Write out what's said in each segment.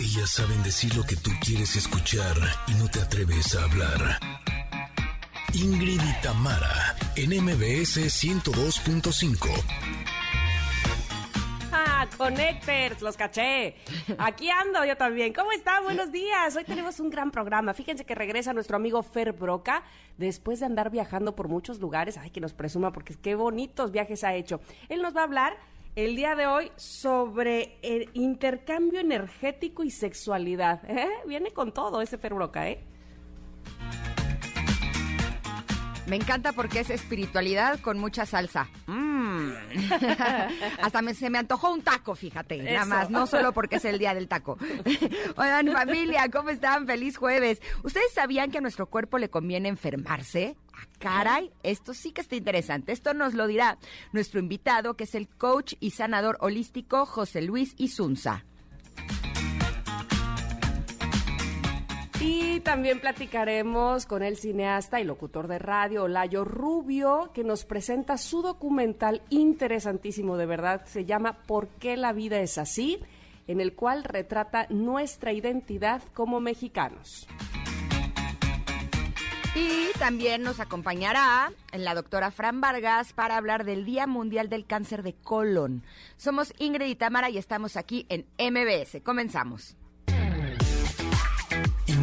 Ellas saben decir lo que tú quieres escuchar y no te atreves a hablar. Ingrid y Tamara, en MBS 102.5. Ah, Connectors, los caché. Aquí ando yo también. ¿Cómo están? Buenos días. Hoy tenemos un gran programa. Fíjense que regresa nuestro amigo Fer Broca después de andar viajando por muchos lugares. Ay, que nos presuma porque qué bonitos viajes ha hecho. Él nos va a hablar el día de hoy sobre el intercambio energético y sexualidad. ¿Eh? Viene con todo ese Fer Broca, ¿eh? Me encanta porque es espiritualidad con mucha salsa. Mm. Hasta me, se me antojó un taco, fíjate. Nada más, no solo porque es el día del taco. Oigan, familia, ¿cómo están? Feliz jueves. ¿Ustedes sabían que a nuestro cuerpo le conviene enfermarse? Ah, caray, esto sí que está interesante. Esto nos lo dirá nuestro invitado, que es el coach y sanador holístico José Luis Isunza. Y también platicaremos con el cineasta y locutor de radio Olayo Rubio, que nos presenta su documental interesantísimo, de verdad. Se llama ¿Por qué la vida es así? en el cual retrata nuestra identidad como mexicanos. Y también nos acompañará la doctora Fran Vargas para hablar del Día Mundial del Cáncer de Colon. Somos Ingrid y Tamara y estamos aquí en MBS. Comenzamos.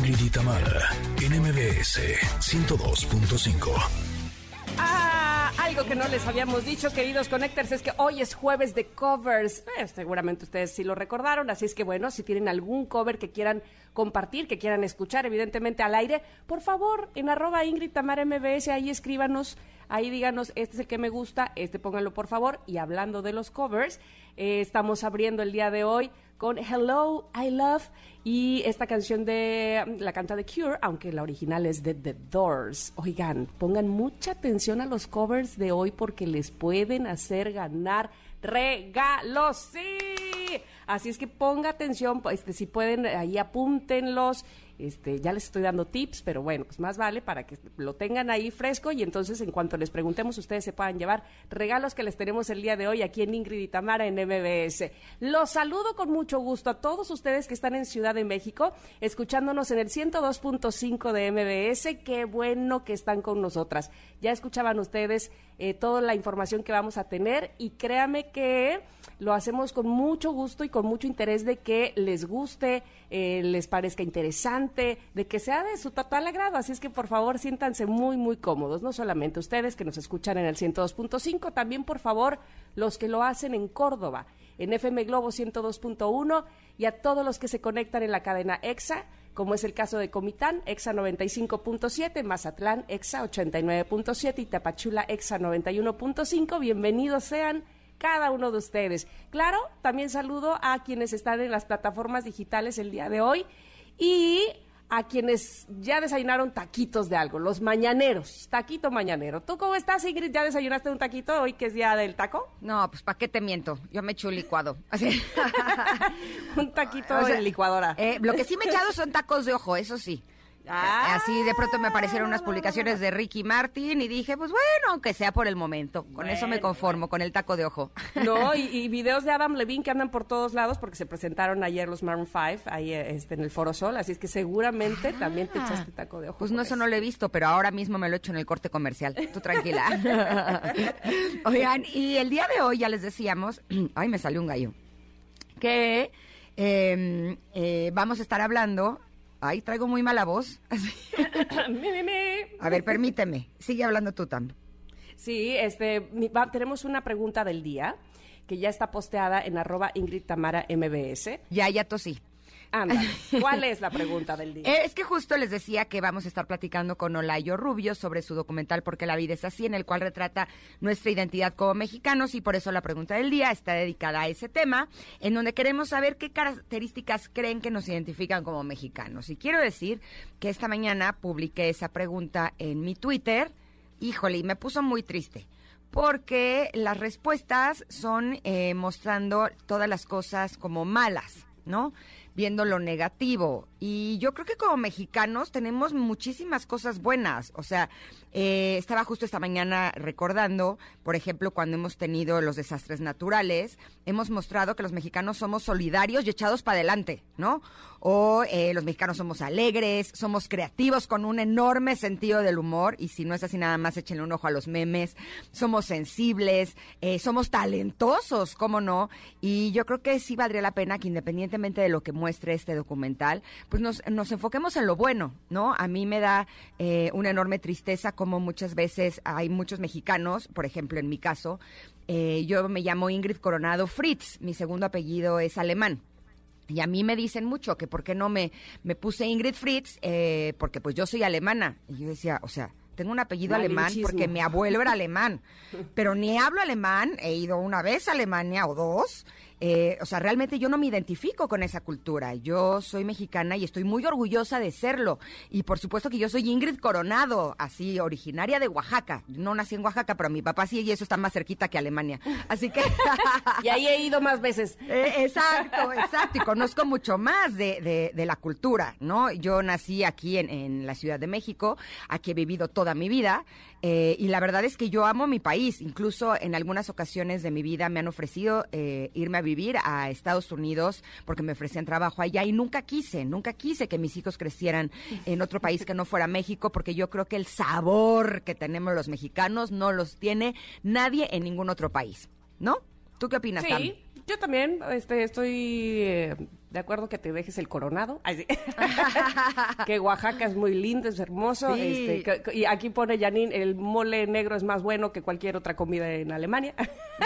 Ingrid y Tamara, en MBS 102.5. Ah, algo que no les habíamos dicho, queridos connectors, es que hoy es jueves de covers. Eh, seguramente ustedes sí lo recordaron, así es que bueno, si tienen algún cover que quieran compartir, que quieran escuchar, evidentemente al aire, por favor, en arroba Ingrid Tamara MBS, ahí escríbanos, ahí díganos, este es el que me gusta, este pónganlo por favor. Y hablando de los covers, eh, estamos abriendo el día de hoy con Hello, I Love y esta canción de la canta de Cure, aunque la original es de The Doors. Oigan, pongan mucha atención a los covers de hoy porque les pueden hacer ganar regalos. Sí. Así es que ponga atención, este, si pueden, ahí apúntenlos. Este, ya les estoy dando tips, pero bueno, pues más vale para que lo tengan ahí fresco y entonces en cuanto les preguntemos ustedes se puedan llevar regalos que les tenemos el día de hoy aquí en Ingrid y Tamara en MBS. Los saludo con mucho gusto a todos ustedes que están en Ciudad de México, escuchándonos en el 102.5 de MBS. Qué bueno que están con nosotras. Ya escuchaban ustedes eh, toda la información que vamos a tener y créame que lo hacemos con mucho gusto y con mucho interés de que les guste, eh, les parezca interesante, de que sea de su total agrado. Así es que por favor siéntanse muy, muy cómodos. No solamente ustedes que nos escuchan en el 102.5, también por favor los que lo hacen en Córdoba, en FM Globo 102.1 y a todos los que se conectan en la cadena EXA como es el caso de Comitán, EXA 95.7, Mazatlán, EXA 89.7 y Tapachula, EXA 91.5. Bienvenidos sean cada uno de ustedes. Claro, también saludo a quienes están en las plataformas digitales el día de hoy y a quienes ya desayunaron taquitos de algo, los mañaneros, taquito mañanero. ¿Tú cómo estás, Ingrid? ¿Ya desayunaste un taquito hoy que es día del taco? No, pues ¿para qué te miento? Yo me echo un licuado. Así. un taquito de licuadora. Eh, lo que sí me he echado son tacos de ojo, eso sí. Ah. Así de pronto me aparecieron unas publicaciones de Ricky Martin y dije, pues bueno, aunque sea por el momento, con eso me conformo, con el taco de ojo. No, y, y, videos de Adam Levine que andan por todos lados porque se presentaron ayer los Maroon 5 ahí este, en el Foro Sol, así es que seguramente Ah. también te echaste taco de ojo. Pues no, eso no lo he visto, pero ahora mismo me lo he hecho en el corte comercial. Tú tranquila. Oigan, y el día de hoy ya les decíamos, ay, me salió un gallo, que eh, eh, vamos a estar hablando Ay, traigo muy mala voz. A ver, permíteme. Sigue hablando tú, Tam. Sí, este, mi- va- tenemos una pregunta del día que ya está posteada en arroba Ingrid Tamara MBS. Ya, ya tosí. Anda, ¿cuál es la pregunta del día? Es que justo les decía que vamos a estar platicando con Olayo Rubio sobre su documental Porque la vida es así, en el cual retrata nuestra identidad como mexicanos y por eso la pregunta del día está dedicada a ese tema, en donde queremos saber qué características creen que nos identifican como mexicanos. Y quiero decir que esta mañana publiqué esa pregunta en mi Twitter, híjole, y me puso muy triste. Porque las respuestas son eh, mostrando todas las cosas como malas, ¿no? Viendo lo negativo. Y yo creo que como mexicanos tenemos muchísimas cosas buenas. O sea, eh, estaba justo esta mañana recordando, por ejemplo, cuando hemos tenido los desastres naturales, hemos mostrado que los mexicanos somos solidarios y echados para adelante, ¿no? O eh, los mexicanos somos alegres, somos creativos con un enorme sentido del humor, y si no es así nada más échenle un ojo a los memes, somos sensibles, eh, somos talentosos, ¿cómo no? Y yo creo que sí valdría la pena que independientemente de lo que muestre este documental, pues nos, nos enfoquemos en lo bueno, ¿no? A mí me da eh, una enorme tristeza como muchas veces hay muchos mexicanos, por ejemplo en mi caso, eh, yo me llamo Ingrid Coronado Fritz, mi segundo apellido es alemán. Y a mí me dicen mucho que por qué no me, me puse Ingrid Fritz, eh, porque pues yo soy alemana. Y yo decía, o sea, tengo un apellido alemán porque mi abuelo era alemán, pero ni hablo alemán, he ido una vez a Alemania o dos, eh, o sea, realmente yo no me identifico con esa cultura. Yo soy mexicana y estoy muy orgullosa de serlo. Y por supuesto que yo soy Ingrid Coronado, así, originaria de Oaxaca. No nací en Oaxaca, pero mi papá sí, y eso está más cerquita que Alemania. Así que... y ahí he ido más veces. Eh, exacto, exacto. Y conozco mucho más de, de, la cultura, ¿no? Yo nací aquí en, en, la Ciudad de México, aquí he vivido toda mi vida. Eh, y la verdad es que yo amo mi país. Incluso en algunas ocasiones de mi vida me han ofrecido irme a vivir a Estados Unidos porque me ofrecían trabajo allá y nunca quise, nunca quise que mis hijos crecieran en otro país que no fuera México porque yo creo que el sabor que tenemos los mexicanos no los tiene nadie en ningún otro país, ¿no? ¿Tú qué opinas, sí, Yo también este, estoy eh, de acuerdo que te dejes el coronado. que Oaxaca es muy lindo, es hermoso. Este, y aquí pone Janine, el mole negro es más bueno que cualquier otra comida en Alemania.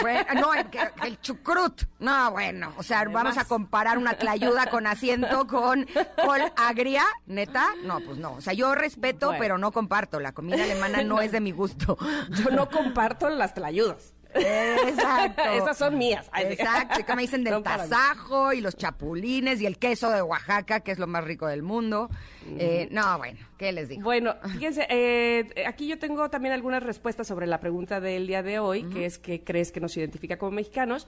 bueno, no, el, el, chucrut. No, bueno, o sea, vamos a comparar una tlayuda con asiento con col agria, neta. No, pues no. O sea, yo respeto, pero no comparto. La comida alemana no, es de mi gusto. Yo no comparto las tlayudas. Exacto. Esas son mías. Exacto. Que me dicen del tasajo y los chapulines y el queso de Oaxaca, que es lo más rico del mundo. Eh, no, bueno, ¿qué les digo? Bueno, fíjense, eh, aquí yo tengo también algunas respuestas sobre la pregunta del día de hoy, que es ¿qué crees que nos identifica como mexicanos?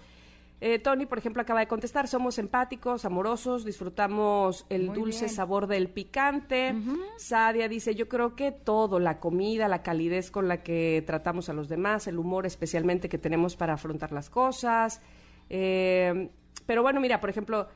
Eh, Tony, por ejemplo, acaba de contestar, somos empáticos, amorosos, disfrutamos el dulce sabor del picante. Sadia dice, yo creo que todo, la comida, la calidez con la que tratamos a los demás, el humor especialmente que tenemos para afrontar las cosas. Eh, pero bueno, mira, por ejemplo,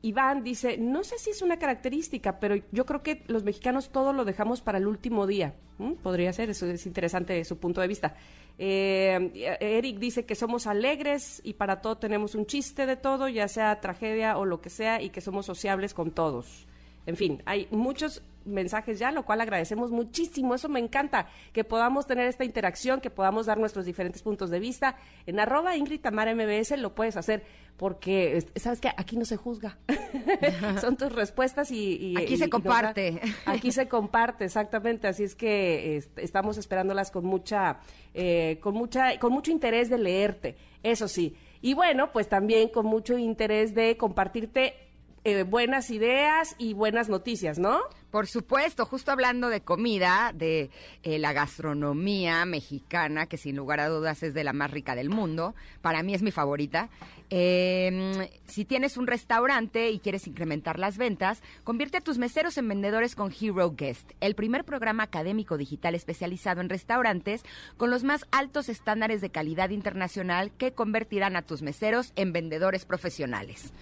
Iván dice, no sé si es una característica, pero yo creo que los mexicanos todo lo dejamos para el último día. ¿Mm? Podría ser, eso es interesante su punto de vista. Eh, Eric dice que somos alegres y para todo tenemos un chiste de todo, ya sea tragedia o lo que sea, y que somos sociables con todos. En fin, hay muchos mensajes ya, lo cual agradecemos muchísimo. Eso me encanta, que podamos tener esta interacción, que podamos dar nuestros diferentes puntos de vista. En arroba Ingrid Tamara MBS lo puedes hacer porque, ¿sabes que Aquí no se juzga. Son tus respuestas y... aquí se comparte. aquí se comparte, exactamente. Así es que estamos esperándolas con mucha, eh, con mucha, con mucho interés de leerte, eso sí. Y bueno, pues también con mucho interés de compartirte eh, buenas ideas y buenas noticias, ¿no? Por supuesto, justo hablando de comida, de eh, la gastronomía mexicana, que sin lugar a dudas es de la más rica del mundo, para mí es mi favorita. Em, si tienes un restaurante y quieres incrementar las ventas, convierte a tus meseros en vendedores con Hero Guest, el primer programa académico digital especializado en restaurantes con los más altos estándares de calidad internacional que convertirán a tus meseros en vendedores profesionales.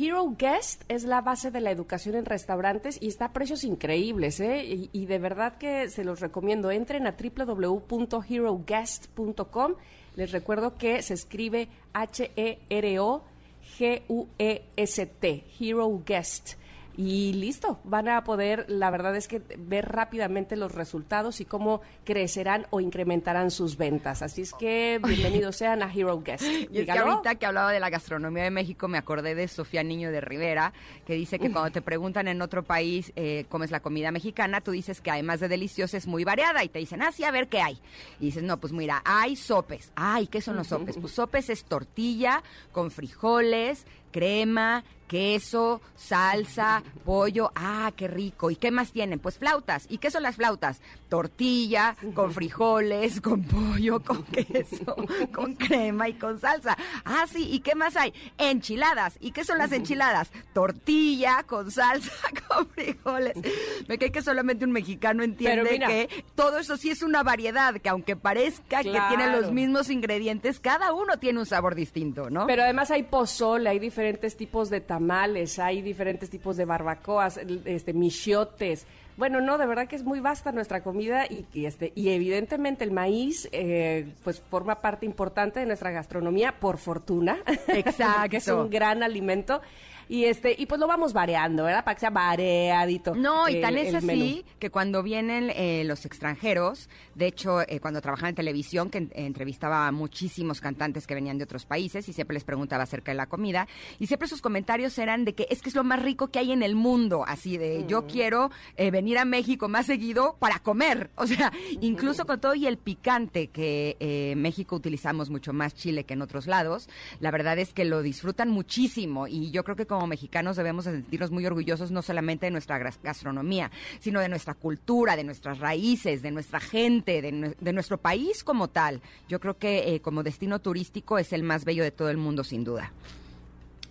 Hero Guest es la base de la educación en restaurantes y está a precios increíbles, ¿eh? Y, de verdad que se los recomiendo. Entren a www.heroguest.com. Les recuerdo que se escribe H-E-R-O-G-U-E-S-T, Hero Guest y listo, van a poder, la verdad es que ver rápidamente los resultados y cómo crecerán o incrementarán sus ventas. Así es que bienvenidos sean a Hero Guest. Y es que ahorita que hablaba de la gastronomía de México, me acordé de Sofía Niño de Rivera, que dice que cuando te preguntan en otro país eh, cómo es la comida mexicana, tú dices que además de deliciosa es muy variada y te dicen, ah, sí, a ver qué hay. Y dices, no, pues mira, hay sopes. Ay, ¿qué son los sopes? Pues sopes es tortilla con frijoles, crema, queso, salsa, pollo, ah, qué rico. ¿Y qué más tienen? Pues flautas. ¿Y qué son las flautas? Tortilla, con frijoles, con pollo, con queso, con crema y con salsa. Ah, sí, ¿y qué más hay? Enchiladas. ¿Y qué son las enchiladas? Tortilla, con salsa, con frijoles. Me cae que solamente un mexicano entiende que todo eso sí es una variedad, que aunque parezca que tiene los mismos ingredientes, cada uno tiene un sabor distinto, ¿no? Pero además hay pozole, hay diferentes tipos de tamales, hay diferentes tipos de barbacoas, este, michiotes. Bueno, no, de verdad que es muy vasta nuestra comida y, este y evidentemente el maíz eh, pues forma parte importante de nuestra gastronomía por fortuna. Exacto. que es un gran alimento y este y pues lo vamos variando, ¿verdad? Para que sea variadito. No, y tan es así que cuando vienen eh, los extranjeros, de hecho, eh, cuando trabajaba en televisión, que entrevistaba a muchísimos cantantes que venían de otros países y siempre les preguntaba acerca de la comida, y siempre sus comentarios eran de que es que es lo más rico que hay en el mundo, así de yo mm. quiero eh, venir a México más seguido para comer, o sea, incluso con todo y el picante que en México utilizamos mucho más chile que en otros lados, la verdad es que lo disfrutan muchísimo y yo creo que como mexicanos debemos sentirnos muy orgullosos no solamente de nuestra gastronomía, sino de nuestra cultura, de nuestras raíces, de nuestra gente, de, nuestro país como tal. Yo creo que eh, como destino turístico es el más bello de todo el mundo, sin duda.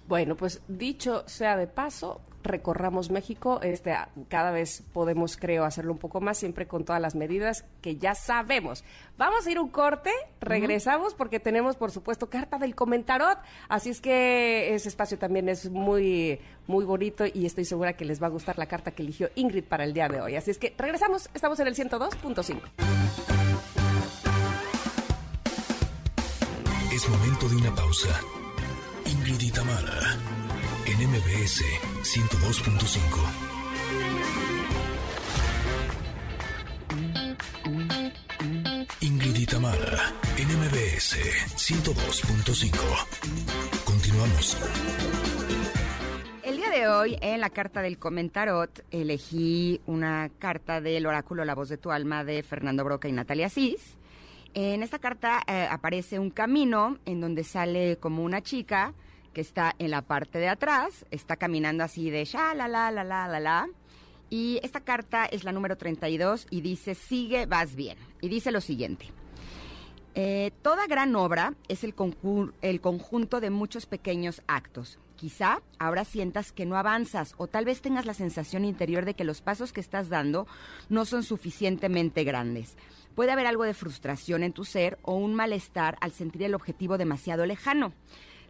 Bueno, pues dicho sea de paso, recorramos México. Este, cada vez podemos, creo, hacerlo un poco más, siempre con todas las medidas que ya sabemos. Vamos a ir un corte, regresamos porque tenemos, por supuesto, carta del comentarot. Así es que ese espacio también es muy, muy bonito y estoy segura que les va a gustar la carta que eligió Ingrid para el día de hoy. Así es que regresamos, estamos en el 102.5. Es momento de una pausa. Ingrid y Tamara en MBS 102.5. Ingrid y Tamara, en MBS 102.5. Continuamos. El día de hoy, en la carta del comentarot, elegí una carta del oráculo La voz de tu alma de Fernando Broca y Natalia Cis. En esta carta eh, aparece un camino en donde sale como una chica que está en la parte de atrás, está caminando así de ya, la, la, la, la, la, la. Y esta carta es la número 32 y dice, sigue, vas bien. Y dice lo siguiente. Eh, toda gran obra es el, el conjunto de muchos pequeños actos. Quizá ahora sientas que no avanzas o tal vez tengas la sensación interior de que los pasos que estás dando no son suficientemente grandes. Puede haber algo de frustración en tu ser o un malestar al sentir el objetivo demasiado lejano.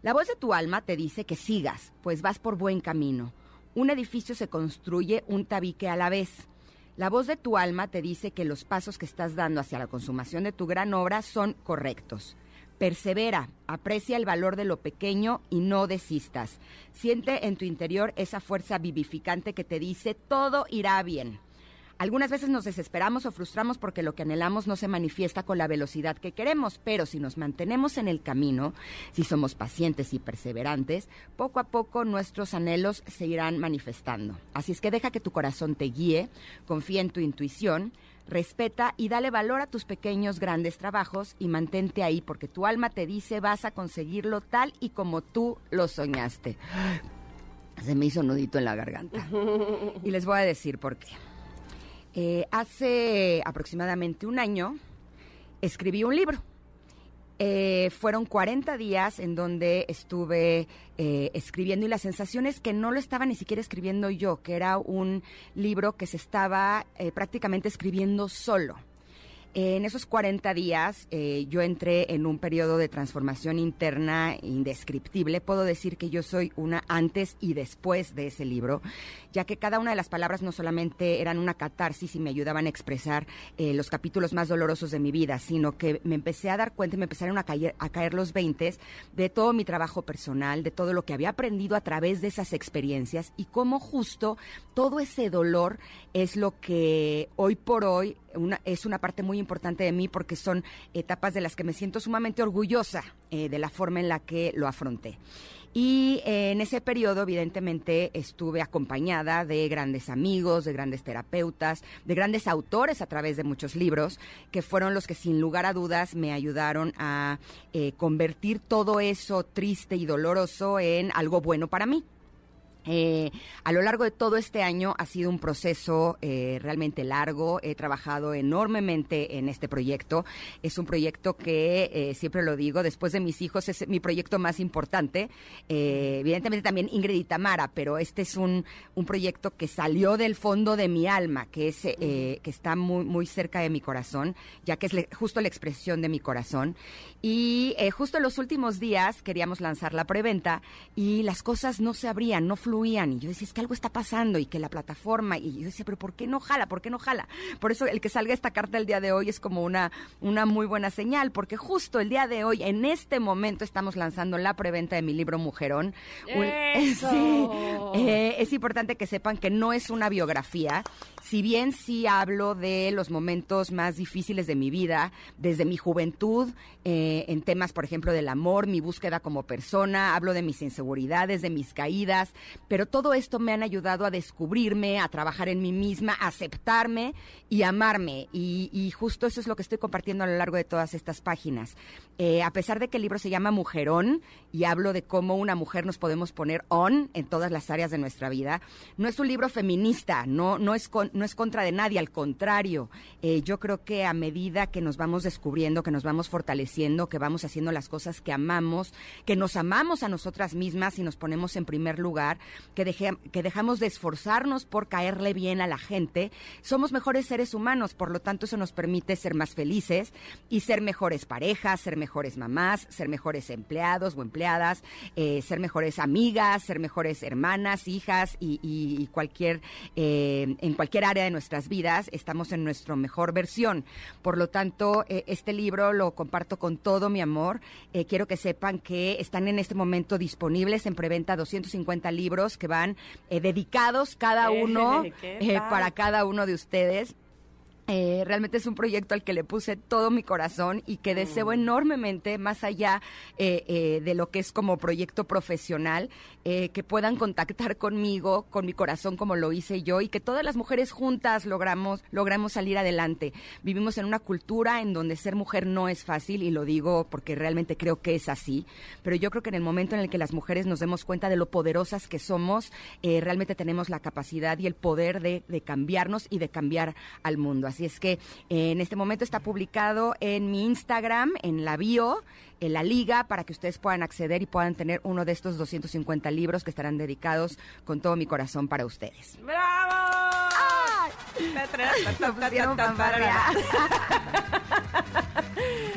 La voz de tu alma te dice que sigas, pues vas por buen camino. Un edificio se construye un tabique a la vez. La voz de tu alma te dice que los pasos que estás dando hacia la consumación de tu gran obra son correctos. Persevera, aprecia el valor de lo pequeño y no desistas. Siente en tu interior esa fuerza vivificante que te dice todo irá bien. Algunas veces nos desesperamos o frustramos porque lo que anhelamos no se manifiesta con la velocidad que queremos, pero si nos mantenemos en el camino, si somos pacientes y perseverantes, poco a poco nuestros anhelos se irán manifestando. Así es que deja que tu corazón te guíe, confía en tu intuición, respeta y dale valor a tus pequeños grandes trabajos y mantente ahí porque tu alma te dice vas a conseguirlo tal y como tú lo soñaste. Se me hizo nudito en la garganta. Y les voy a decir por qué. Eh, hace aproximadamente un año escribí un libro. Eh, fueron 40 días en donde estuve eh, escribiendo y la sensación es que no lo estaba ni siquiera escribiendo yo, que era un libro que se estaba prácticamente escribiendo solo. En esos 40 días eh, yo entré en un periodo de transformación interna indescriptible. Puedo decir que yo soy una antes y después de ese libro, ya que cada una de las palabras no solamente eran una catarsis y me ayudaban a expresar eh, los capítulos más dolorosos de mi vida, sino que me empecé a dar cuenta me empezaron a caer, a caer los veintes de todo mi trabajo personal, de todo lo que había aprendido a través de esas experiencias y cómo justo todo ese dolor es lo que hoy por hoy es una parte muy importante de mí porque son etapas de las que me siento sumamente orgullosa eh, de la forma en la que lo afronté. Y eh, en ese periodo, evidentemente, estuve acompañada de grandes amigos, de grandes terapeutas, de grandes autores a través de muchos libros, que fueron los que sin lugar a dudas me ayudaron a eh, convertir todo eso triste y doloroso en algo bueno para mí. Eh, a lo largo de todo este año ha sido un proceso eh, realmente largo. He trabajado enormemente en este proyecto. Es un proyecto que, eh, siempre lo digo, después de mis hijos es mi proyecto más importante. evidentemente también Ingrid y Tamara, pero este es un, un proyecto que salió del fondo de mi alma, que, es, que está muy, muy cerca de mi corazón, ya que es justo la expresión de mi corazón. Y justo en los últimos días queríamos lanzar la preventa y las cosas no se abrían, no fluían y yo decía, es que algo está pasando y que la plataforma. Y yo decía, pero ¿por qué no jala? ¿Por qué no jala? Por eso el que salga esta carta el día de hoy es como una, una muy buena señal, porque justo el día de hoy, en este momento, estamos lanzando la preventa de mi libro Mujerón. Sí, eh, es importante que sepan que no es una biografía, si bien sí hablo de los momentos más difíciles de mi vida, desde mi juventud, eh, en temas, por ejemplo, del amor, mi búsqueda como persona, hablo de mis inseguridades, de mis caídas, pero todo esto me han ayudado a descubrirme, a trabajar en mí misma, a aceptarme y amarme. Y, justo eso es lo que estoy compartiendo a lo largo de todas estas páginas. Eh, a pesar de que el libro se llama Mujerón y hablo de cómo una mujer nos podemos poner on en todas las áreas de nuestra vida, no es un libro feminista, no, no, es, no es contra de nadie, al contrario. Eh, yo creo que a medida que nos vamos descubriendo, que nos vamos fortaleciendo, que vamos haciendo las cosas que amamos, que nos amamos a nosotras mismas y nos ponemos en primer lugar, que, que dejamos de esforzarnos por caerle bien a la gente, somos mejores seres humanos, por lo tanto eso nos permite ser más felices y ser mejores parejas, ser mejores mamás, ser mejores empleados o empleadas, eh, ser mejores amigas, ser mejores hermanas, hijas y, cualquier, eh, en cualquier área de nuestras vidas estamos en nuestra mejor versión. Por lo tanto, eh, este libro lo comparto con todo mi amor. quiero que sepan que están en este momento disponibles en preventa 250 libros que van eh, dedicados cada uno eh, para cada uno de ustedes. Eh, realmente es un proyecto al que le puse todo mi corazón y que deseo mm. enormemente, más allá eh, eh, de lo que es como proyecto profesional, que puedan contactar conmigo, con mi corazón como lo hice yo y que todas las mujeres juntas logramos, logramos salir adelante. Vivimos en una cultura en donde ser mujer no es fácil y lo digo porque realmente creo que es así, pero yo creo que en el momento en el que las mujeres nos demos cuenta de lo poderosas que somos, realmente tenemos la capacidad y el poder de, de cambiarnos y de cambiar al mundo. Así es que eh, en este momento está publicado en mi Instagram, en la bio, en la liga, para que ustedes puedan acceder y puedan tener uno de estos 250 libros que estarán dedicados con todo mi corazón para ustedes. ¡Bravo! Ta,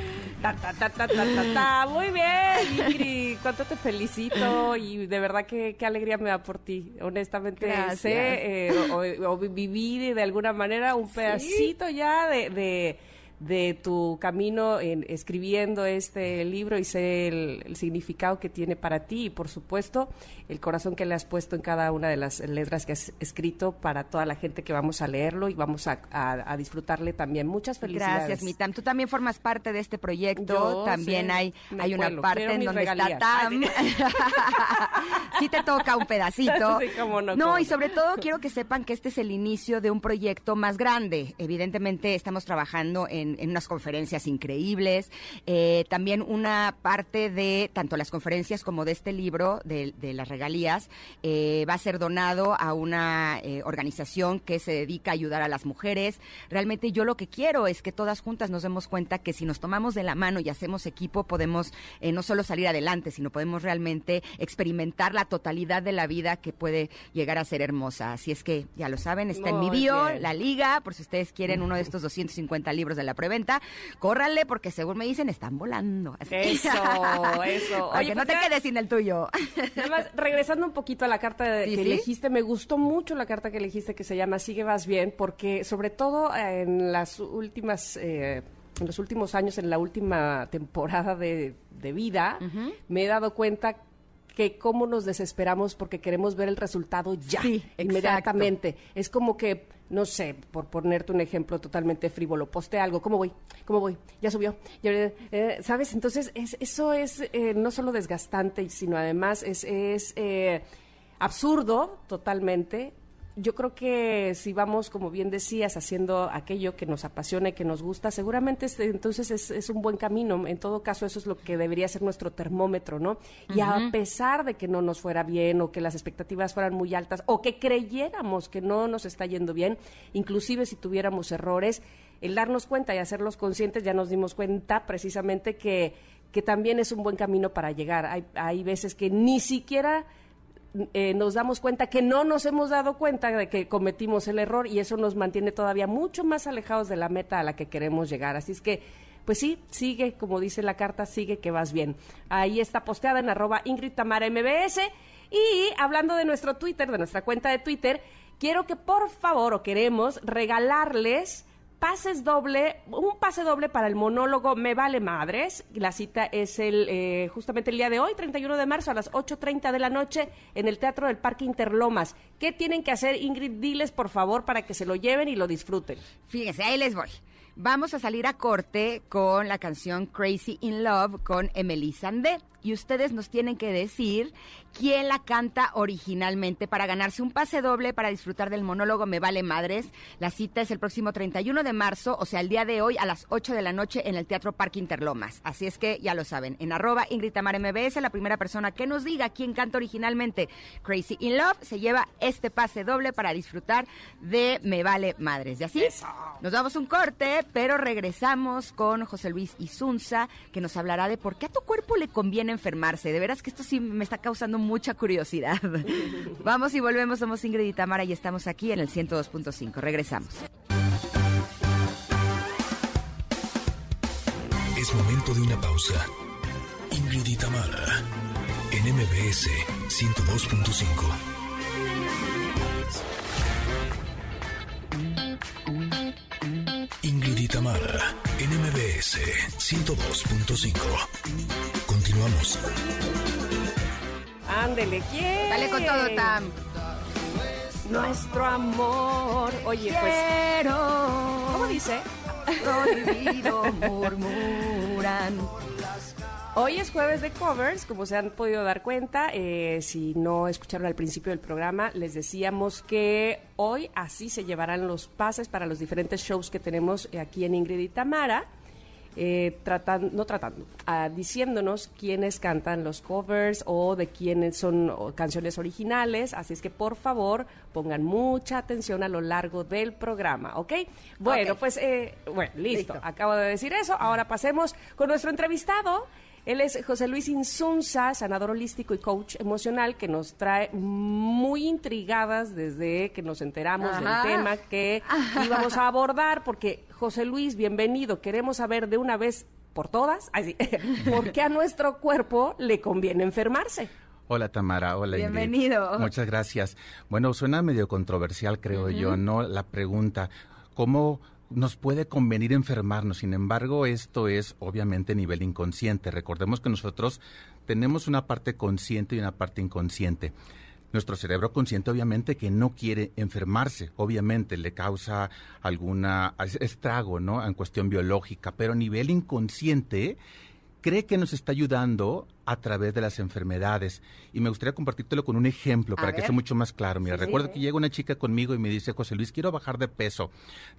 ta, ta, ta, ta, Muy bien, Ingrid. Cuánto te felicito y de verdad que qué alegría me da por ti. Honestamente, sé eh, o, viví de alguna manera un pedacito ya de de tu camino en escribiendo este libro y sé el, significado que tiene para ti y por supuesto el corazón que le has puesto en cada una de las letras que has escrito para toda la gente que vamos a leerlo y vamos a, disfrutarle también. Muchas felicidades. Gracias, Mitam. Tú también formas parte de este proyecto. también hay, hay una parte en donde está Tam. sí te toca un pedacito. no, no y sobre todo quiero que sepan que este es el inicio de un proyecto más grande. Evidentemente estamos trabajando en en, unas conferencias increíbles. Eh, también una parte de tanto las conferencias como de este libro de, las regalías eh, va a ser donado a una eh, organización que se dedica a ayudar a las mujeres. Realmente yo lo que quiero es que todas juntas nos demos cuenta que si nos tomamos de la mano y hacemos equipo podemos no solo salir adelante, sino podemos realmente experimentar la totalidad de la vida que puede llegar a ser hermosa. Así es que ya lo saben, está en mi bio, la liga, por si ustedes quieren uno de estos 250 libros de la preventa, córranle porque según me dicen están volando. Eso, eso. Oye, no te quedes sin el tuyo. Además, regresando un poquito a la carta que elegiste, me gustó mucho la carta que elegiste que se llama Sigue vas bien, porque sobre todo en las últimas... Eh, en los últimos años, en la última temporada de, vida, me he dado cuenta que cómo nos desesperamos porque queremos ver el resultado ya, inmediatamente. Es como que no sé, por ponerte un ejemplo totalmente frívolo, poste algo, ¿cómo voy? ¿Cómo voy? Ya subió. Eh, ¿Sabes? Entonces, es, eso es eh, no solo desgastante, sino además es, es eh, absurdo totalmente yo creo que si vamos, como bien decías, haciendo aquello que nos apasiona y que nos gusta, seguramente este, entonces es, un buen camino. En todo caso, eso es lo que debería ser nuestro termómetro, ¿no? Y a pesar de que no nos fuera bien o que las expectativas fueran muy altas o que creyéramos que no nos está yendo bien, inclusive si tuviéramos errores, el darnos cuenta y hacerlos conscientes, ya nos dimos cuenta precisamente que, que también es un buen camino para llegar. Hay, hay veces que ni siquiera eh, nos damos cuenta que no nos hemos dado cuenta de que cometimos el error y eso nos mantiene todavía mucho más alejados de la meta a la que queremos llegar. Así es que, pues sí, sigue, como dice la carta, sigue que vas bien. Ahí está posteada en arroba Ingrid Tamara MBS. Y hablando de nuestro Twitter, de nuestra cuenta de Twitter, quiero que por favor o queremos regalarles pases doble, un pase doble para el monólogo Me Vale Madres. La cita es el eh, justamente el día de hoy, 31 de marzo, a las 8.30 de la noche, en el Teatro del Parque Interlomas. ¿Qué tienen que hacer, Ingrid? Diles, por favor, para que se lo lleven y lo disfruten. Fíjense, ahí les voy. Vamos a salir a corte con la canción Crazy in Love con Emily Sandé y ustedes nos tienen que decir quién la canta originalmente para ganarse un pase doble para disfrutar del monólogo Me Vale Madres. La cita es el próximo 31 de marzo, o sea, el día de hoy a las 8 de la noche en el Teatro Parque Interlomas. Así es que ya lo saben, en arroba Ingrid Tamar MBS, la primera persona que nos diga quién canta originalmente Crazy in Love se lleva este pase doble para disfrutar de Me Vale Madres. Y así nos damos un corte, pero regresamos con José Luis Isunza, que nos hablará de por qué a tu cuerpo le conviene enfermarse. De veras que esto sí me está causando mucha curiosidad. Vamos y volvemos, somos Ingrid y Tamara y estamos aquí en el 102.5. Regresamos. Es momento de una pausa. Ingrid y Tamara en MBS 102.5. Ingrid y Tamara, NMBS 102.5. Continuamos. Ándele, ¿quién? Dale con todo, Tam. Nuestro amor. Oye, pues. Quiero. ¿Cómo dice? Prohibido murmuran. Hoy es jueves de covers, como se han podido dar cuenta. Eh, si no escucharon al principio del programa, les decíamos que hoy así se llevarán los pases para los diferentes shows que tenemos aquí en Ingrid y Tamara. Eh, tratando, no tratando, ah, diciéndonos quiénes cantan los covers o de quiénes son canciones originales. Así es que por favor pongan mucha atención a lo largo del programa, ¿ok? Bueno, pues, eh, bueno, listo. Acabo de decir eso. Ahora pasemos con nuestro entrevistado. Él es José Luis Insunza, sanador holístico y coach emocional, que nos trae muy intrigadas desde que nos enteramos del tema que íbamos a abordar, porque José Luis, bienvenido, queremos saber de una vez por todas, ¿por qué a nuestro cuerpo le conviene enfermarse? Hola Tamara, hola Bienvenido. Muchas gracias. Bueno, suena medio controversial, creo yo, ¿no? La pregunta, ¿cómo nos puede convenir enfermarnos. Sin embargo, esto es obviamente nivel inconsciente. Recordemos que nosotros tenemos una parte consciente y una parte inconsciente. Nuestro cerebro consciente obviamente que no quiere enfermarse, obviamente le causa alguna estrago, ¿no? En cuestión biológica, pero a nivel inconsciente cree que nos está ayudando a través de las enfermedades. Y me gustaría compartírtelo con un ejemplo para que sea mucho más claro. Mira, recuerdo que llega una chica conmigo y me dice, José Luis, quiero bajar de peso.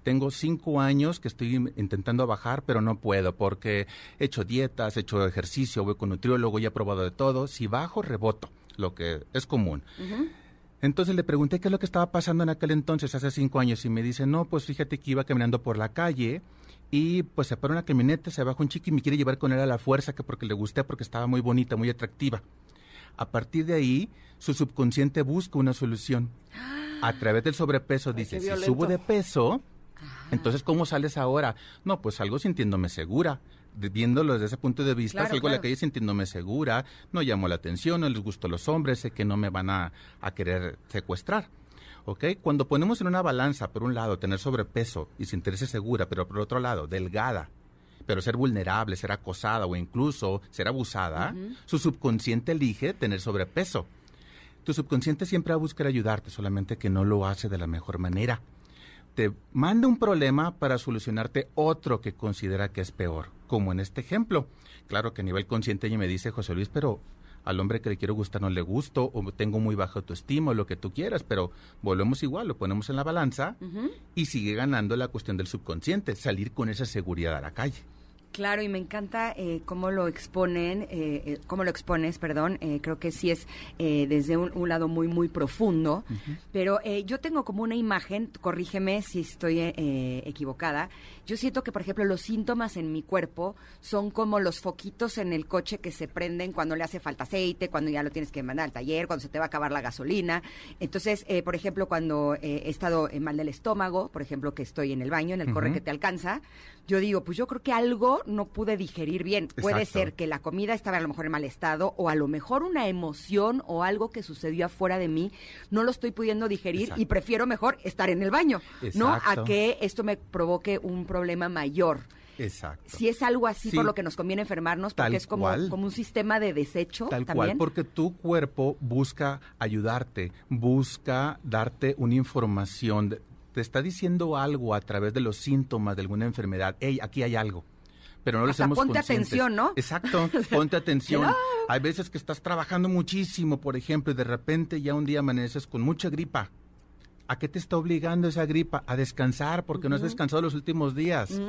Tengo cinco años que estoy intentando bajar, pero no puedo porque he hecho dietas, he hecho ejercicio, voy con nutriólogo, ya he probado de todo. Si bajo, reboto, lo que es común. Entonces le pregunté qué es lo que estaba pasando en aquel entonces, hace cinco años, y me dice, no, pues fíjate que iba caminando por la calle y pues se para una camioneta, se baja un chico y me quiere llevar con él a la fuerza, que porque le gusté, porque estaba muy bonita, muy atractiva. A partir de ahí, su subconsciente busca una solución. A través del sobrepeso dice, si subo de peso, entonces ¿cómo sales ahora? No, pues salgo sintiéndome segura. viéndolo desde ese punto de vista, salgo a la calle sintiéndome segura, no llamo la atención, no les gusto a los hombres, sé que no me van a querer secuestrar. ¿Ok? Cuando ponemos en una balanza, por un lado, tener sobrepeso y sentirse segura, pero por otro lado, delgada, pero ser vulnerable, ser acosada o incluso ser abusada, su subconsciente elige tener sobrepeso. Tu subconsciente siempre va a buscar ayudarte, solamente que no lo hace de la mejor manera. Te manda un problema para solucionarte otro que considera que es peor, como en este ejemplo. Claro que a nivel consciente ella me dice, José Luis, pero al hombre que le quiero gustar no le gusto o tengo muy baja autoestima o lo que tú quieras, pero volvemos igual, lo ponemos en la balanza y sigue ganando la cuestión del subconsciente, salir con esa seguridad a la calle. Claro, y me encanta eh, cómo lo exponen, eh, eh, cómo lo expones, perdón. creo que sí es desde un, lado muy, muy profundo. Pero yo tengo como una imagen, corrígeme si estoy equivocada. Yo siento que, por ejemplo, los síntomas en mi cuerpo son como los foquitos en el coche que se prenden cuando le hace falta aceite, cuando ya lo tienes que mandar al taller, cuando se te va a acabar la gasolina. Entonces, por ejemplo, cuando he estado mal del estómago, por ejemplo, que estoy en el baño, en el corre que te alcanza, yo digo, pues yo creo que algo no pude digerir bien. Puede ser que la comida estaba a lo mejor en mal estado o a lo mejor una emoción o algo que sucedió afuera de mí no lo estoy pudiendo digerir y prefiero mejor estar en el baño, ¿no? A que esto me provoque un problema mayor. Exacto. Si es algo así por lo que nos conviene enfermarnos, porque es como, como un sistema de desecho. Tal cual, porque tu cuerpo busca ayudarte, busca darte una información, te está diciendo algo a través de los síntomas de alguna enfermedad. Hey, aquí hay algo. Pero no lo hacemos ponte atención, ¿no? Exacto, ponte atención. hay veces que estás trabajando muchísimo, por ejemplo, y de repente ya un día amaneces con mucha gripa. ¿A qué te está obligando esa gripa? A descansar, porque no has descansado los últimos días.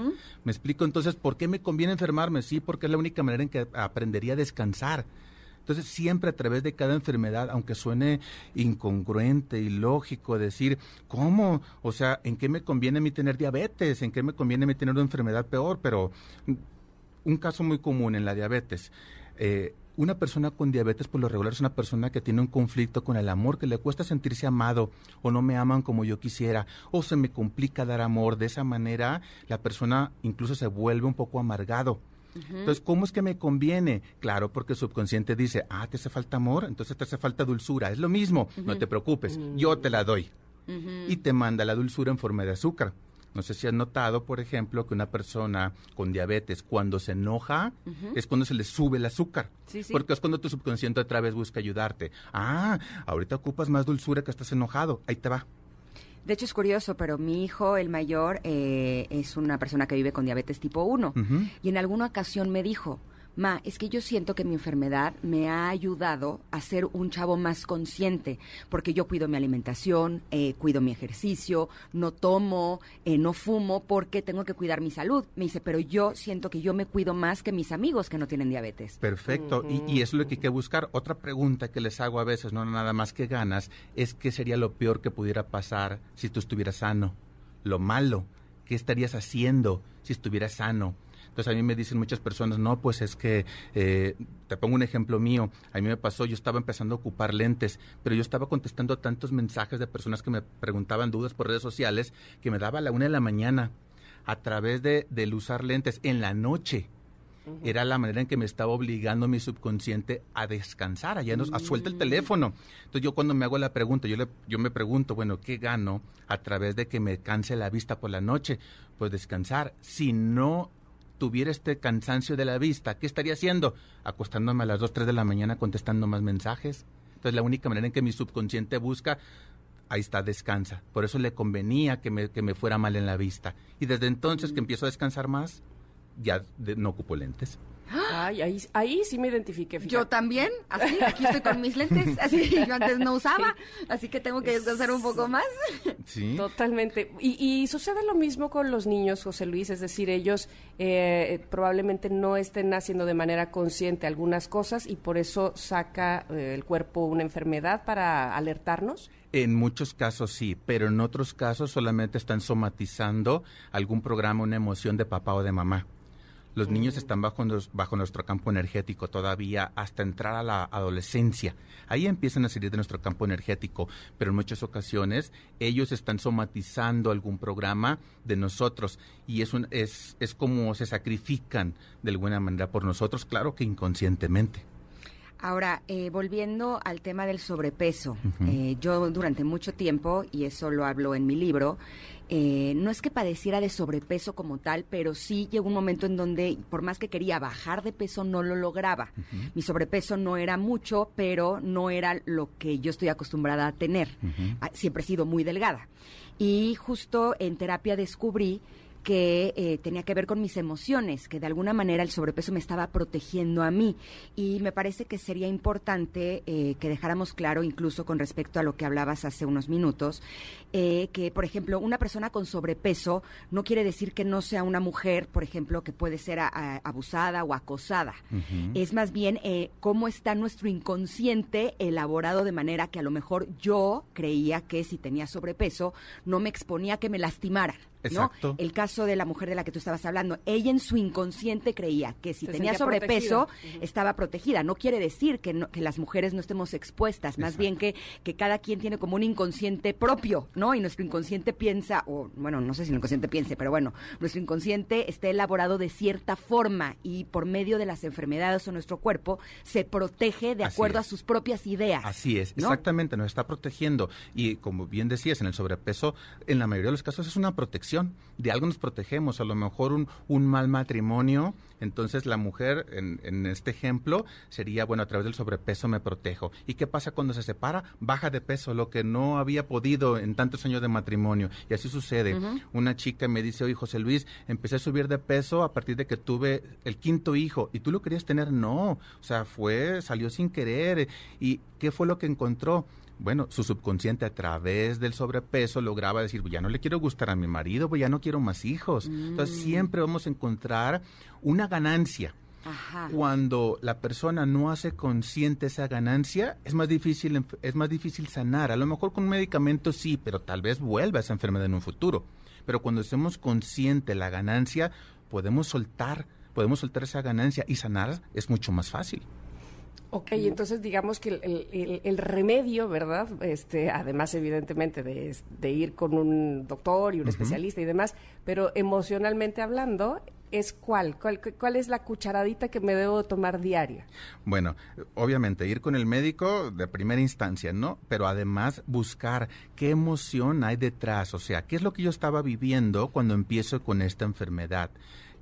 Me explico entonces, ¿por qué me conviene enfermarme? Sí, porque es la única manera en que aprendería a descansar. Entonces, siempre a través de cada enfermedad, aunque suene incongruente y lógico decir, ¿cómo? O sea, ¿en qué me conviene a mí tener diabetes? ¿En qué me conviene a mí tener una enfermedad peor? Pero mm, un caso muy común en la diabetes. Eh, una persona con diabetes por lo regular es una persona que tiene un conflicto con el amor, que le cuesta sentirse amado o no me aman como yo quisiera o se me complica dar amor. De esa manera la persona incluso se vuelve un poco amargado. Entonces, ¿cómo es que me conviene? Claro, porque el subconsciente dice, ah, te hace falta amor, entonces te hace falta dulzura. Es lo mismo, no te preocupes, yo te la doy. Y te manda la dulzura en forma de azúcar. No sé si has notado, por ejemplo, que una persona con diabetes, cuando se enoja, es cuando se le sube el azúcar. Porque es cuando tu subconsciente otra vez busca ayudarte. Ah, ahorita ocupas más dulzura que estás enojado. Ahí te va. De hecho, es curioso, pero mi hijo, el mayor, eh, es una persona que vive con diabetes tipo 1. Y en alguna ocasión me dijo, Ma, es que yo siento que mi enfermedad me ha ayudado a ser un chavo más consciente, porque yo cuido mi alimentación, eh, cuido mi ejercicio, no tomo, eh, no fumo, porque tengo que cuidar mi salud. Me dice, pero yo siento que yo me cuido más que mis amigos que no tienen diabetes. Perfecto, y, y, eso es lo que hay que buscar. Otra pregunta que les hago a veces, no nada más que ganas, es qué sería lo peor que pudiera pasar si tú estuvieras sano. Lo malo, ¿qué estarías haciendo si estuvieras sano? Entonces a mí me dicen muchas personas, no, pues es que, eh, te pongo un ejemplo mío, a mí me pasó, yo estaba empezando a ocupar lentes, pero yo estaba contestando tantos mensajes de personas que me preguntaban dudas por redes sociales que me daba a la una de la mañana a través de, del usar lentes en la noche. Era la manera en que me estaba obligando mi subconsciente a descansar, a, no, a suelta el mm. teléfono. Entonces yo cuando me hago la pregunta, yo, le, yo me pregunto, bueno, ¿qué gano a través de que me canse la vista por la noche? Pues descansar. Si no tuviera este cansancio de la vista, ¿qué estaría haciendo? Acostándome a las 2, 3 de la mañana contestando más mensajes. Entonces la única manera en que mi subconsciente busca, ahí está, descansa. Por eso le convenía que me, que me fuera mal en la vista. Y desde entonces que empiezo a descansar más, ya no ocupo lentes. Ay, ahí, ahí sí me identifiqué. Yo también, así, aquí estoy con mis lentes, así yo antes no usaba, así que tengo que descansar un poco más. Sí. Totalmente. Y, sucede lo mismo con los niños, José Luis, es decir, ellos eh, probablemente no estén haciendo de manera consciente algunas cosas y por eso saca eh, el cuerpo una enfermedad para alertarnos. En muchos casos sí, pero en otros casos solamente están somatizando algún programa, una emoción de papá o de mamá. Los niños están bajo, bajo nuestro campo energético todavía hasta entrar a la adolescencia. Ahí empiezan a salir de nuestro campo energético, pero en muchas ocasiones ellos están somatizando algún programa de nosotros y es, un, es, es como se sacrifican de alguna manera por nosotros, claro que inconscientemente. Ahora, eh, volviendo al tema del sobrepeso, eh, yo durante mucho tiempo, y eso lo hablo en mi libro, eh, no es que padeciera de sobrepeso como tal, pero sí llegó un momento en donde, por más que quería bajar de peso, no lo lograba. Mi sobrepeso no era mucho, pero no era lo que yo estoy acostumbrada a tener. Ah, siempre he sido muy delgada. Y justo en terapia descubrí que eh, tenía que ver con mis emociones, que de alguna manera el sobrepeso me estaba protegiendo a mí. Y me parece que sería importante eh, que dejáramos claro, incluso con respecto a lo que hablabas hace unos minutos, eh, que, por ejemplo, una persona con sobrepeso no quiere decir que no sea una mujer, por ejemplo, que puede ser abusada o acosada. Es más bien cómo está nuestro inconsciente elaborado de manera que a lo mejor yo creía que si tenía sobrepeso no me exponía a que me lastimaran. Exacto. El caso de la mujer de la que tú estabas hablando, ella en su inconsciente creía que si tenía sobrepeso estaba protegida. No quiere decir que, que las mujeres no estemos expuestas, más bien que, que cada quien tiene como un inconsciente propio, ¿no? Y nuestro inconsciente piensa, o bueno, no sé si el inconsciente piense, pero bueno, nuestro inconsciente está elaborado de cierta forma y por medio de las enfermedades o nuestro cuerpo se protege de acuerdo a sus propias ideas. Así es, exactamente, nos está protegiendo. Y como bien decías, en el sobrepeso, en la mayoría de los casos es una protección de algo nos protegemos, a lo mejor un, un mal matrimonio, entonces la mujer en, en, este ejemplo sería, bueno, a través del sobrepeso me protejo. ¿Y qué pasa cuando se separa? Baja de peso, lo que no había podido en tantos años de matrimonio. Y así sucede. Una chica me dice, oye, José Luis, empecé a subir de peso a partir de que tuve el quinto hijo. ¿Y tú lo querías tener? No. O sea, fue, salió sin querer. ¿Y qué fue lo que encontró? Bueno, su subconsciente a través del sobrepeso lograba decir, pues ya no le quiero gustar a mi marido, pues ya no quiero más hijos. Entonces mm. siempre vamos a encontrar una ganancia. Cuando la persona no hace consciente esa ganancia, es más difícil es más difícil sanar. A lo mejor con un medicamento sí, pero tal vez vuelva esa enfermedad en un futuro. Pero cuando estemos consciente la ganancia, podemos soltar, podemos soltar esa ganancia y sanar es mucho más fácil. Ok, entonces digamos que el, remedio, ¿verdad? Este, además, evidentemente, de, ir con un doctor y un especialista y demás, pero emocionalmente hablando, es cuál? cuál? ¿Cuál es la cucharadita que me debo tomar diaria? Bueno, obviamente ir con el médico de primera instancia, ¿no? Pero además buscar qué emoción hay detrás, o sea, qué es lo que yo estaba viviendo cuando empiezo con esta enfermedad,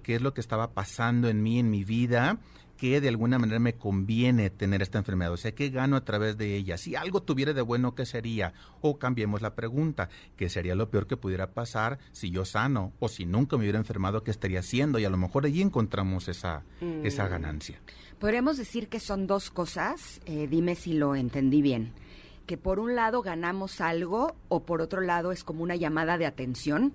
qué es lo que estaba pasando en mí, en mi vida que de alguna manera me conviene tener esta enfermedad, o sea, ¿qué gano a través de ella? Si algo tuviera de bueno, ¿qué sería? O cambiemos la pregunta, ¿qué sería lo peor que pudiera pasar si yo sano? O si nunca me hubiera enfermado, ¿qué estaría haciendo? Y a lo mejor allí encontramos esa, esa mm. ganancia. Podríamos decir que son dos cosas, eh, dime si lo entendí bien que por un lado ganamos algo o por otro lado es como una llamada de atención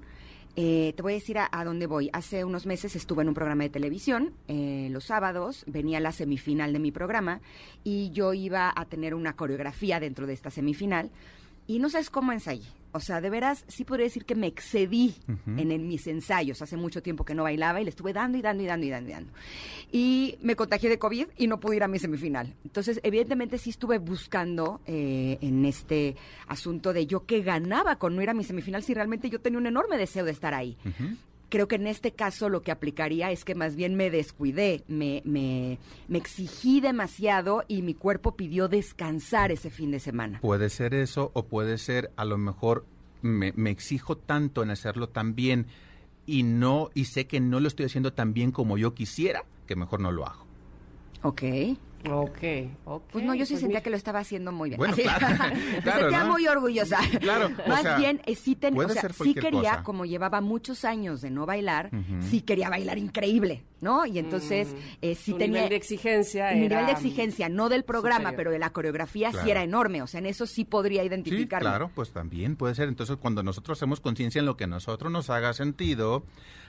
eh, te voy a decir a, dónde voy. Hace unos meses estuve en un programa de televisión, eh, los sábados, venía la semifinal de mi programa y yo iba a tener una coreografía dentro de esta semifinal y no sabes cómo ensayé. O sea, de veras, sí podría decir que me excedí en, mis ensayos. Hace mucho tiempo que no bailaba y le estuve dando y dando y dando y dando y dando. Y me contagié de COVID y no pude ir a mi semifinal. Entonces, evidentemente sí estuve buscando eh, en este asunto de yo qué ganaba con no ir a mi semifinal si realmente yo tenía un enorme deseo de estar ahí creo que en este caso lo que aplicaría es que más bien me descuidé, me, me, me, exigí demasiado y mi cuerpo pidió descansar ese fin de semana. Puede ser eso o puede ser a lo mejor me, me exijo tanto en hacerlo tan bien y no y sé que no lo estoy haciendo tan bien como yo quisiera que mejor no lo hago. Ok. Ok, ok. Pues no, yo sí pues sentía que lo estaba haciendo muy bien. Bueno, claro, Me sentía muy orgullosa. Claro. Más bien, eh, sí, o sea, sí quería, como llevaba muchos años de no bailar, sí quería bailar increíble, ¿no? Y entonces mm. eh, sí tenía... nivel de exigencia Mi nivel de exigencia, no del programa, pero de la coreografía sí era enorme. O sea, en eso sí podría identificarme. Sí, claro, pues también puede ser. Entonces, cuando nosotros hacemos conciencia en lo que a nosotros nos haga sentido,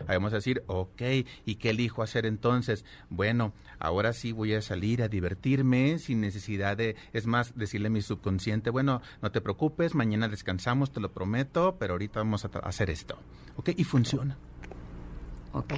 vamos a decir, ok, ¿y qué elijo hacer entonces? Bueno, ahora sí voy a salir a divertirme sin necesidad de, es más, decirle a mi subconsciente, bueno, no te preocupes, mañana descansamos, te lo prometo, pero ahorita vamos a hacer esto. ¿Ok? Y funciona. Ok.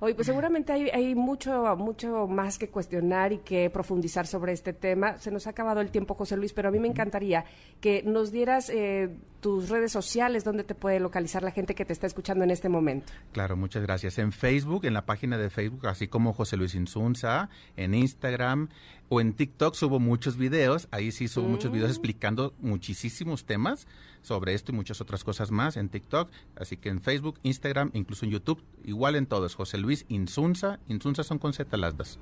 Oye, pues seguramente hay, hay, mucho, mucho más que cuestionar y que profundizar sobre este tema. Se nos ha acabado el tiempo, José Luis, pero a mí me encantaría que nos dieras eh, tus redes sociales donde te puede localizar la gente que te está escuchando en este momento. Claro, muchas gracias. En Facebook, en la página de Facebook, así como José Luis Insunza, en Instagram o en TikTok subo muchos videos. Ahí sí subo muchos videos mm. explicando muchísimos temas sobre esto y muchas otras cosas más en TikTok. Así que en Facebook, Instagram, incluso en YouTube, igual en todos. José Luis Insunza. Insunza son con Z las dos.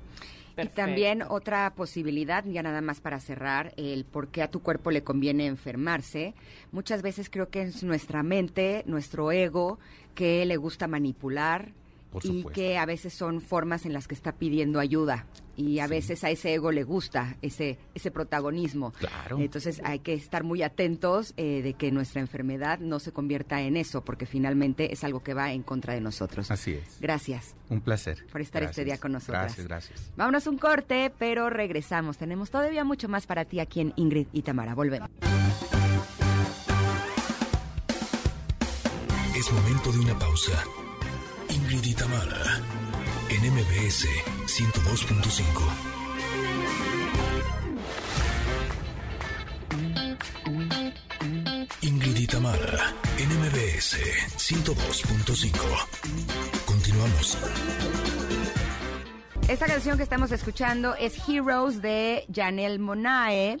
Y también otra posibilidad, ya nada más para cerrar, el por qué a tu cuerpo le conviene enfermarse. Muchas veces creo que es nuestra mente, nuestro ego, que le gusta manipular, y que a veces son formas en las que está pidiendo ayuda y a veces a ese ego le gusta ese ese protagonismo. Claro. Entonces hay que estar muy atentos eh, de que nuestra enfermedad no se convierta en eso, porque finalmente es algo que va en contra de nosotros. Así es. Gracias. Un placer. Por estar este día con nosotros. Gracias, gracias. Vámonos un corte, pero regresamos. Tenemos todavía mucho más para ti aquí en Ingrid y Tamara. Volvemos. Es momento de una pausa. Ingrid y en MBS 102.5. Ingrid y Tamara, en MBS 102.5. Continuamos. Esta canción que estamos escuchando es Heroes de Janelle Monae.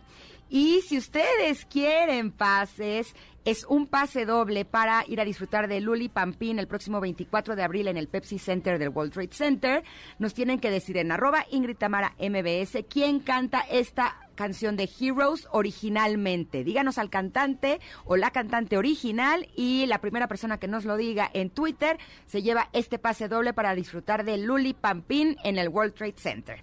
Y si ustedes quieren pases, es un pase doble para ir a disfrutar de Luli Pampín el próximo 24 de abril en el Pepsi Center del World Trade Center. Nos tienen que decir en arroba Ingrid Tamara MBS quién canta esta canción de Heroes originalmente. Díganos al cantante o la cantante original y la primera persona que nos lo diga en Twitter se lleva este pase doble para disfrutar de Luli Pampín en el World Trade Center.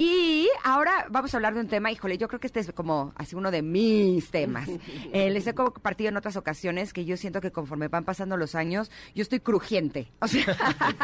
Y ahora vamos a hablar de un tema, híjole, yo creo que este es como así uno de mis temas. Eh, les he compartido en otras ocasiones que yo siento que conforme van pasando los años, yo estoy crujiente. O sea,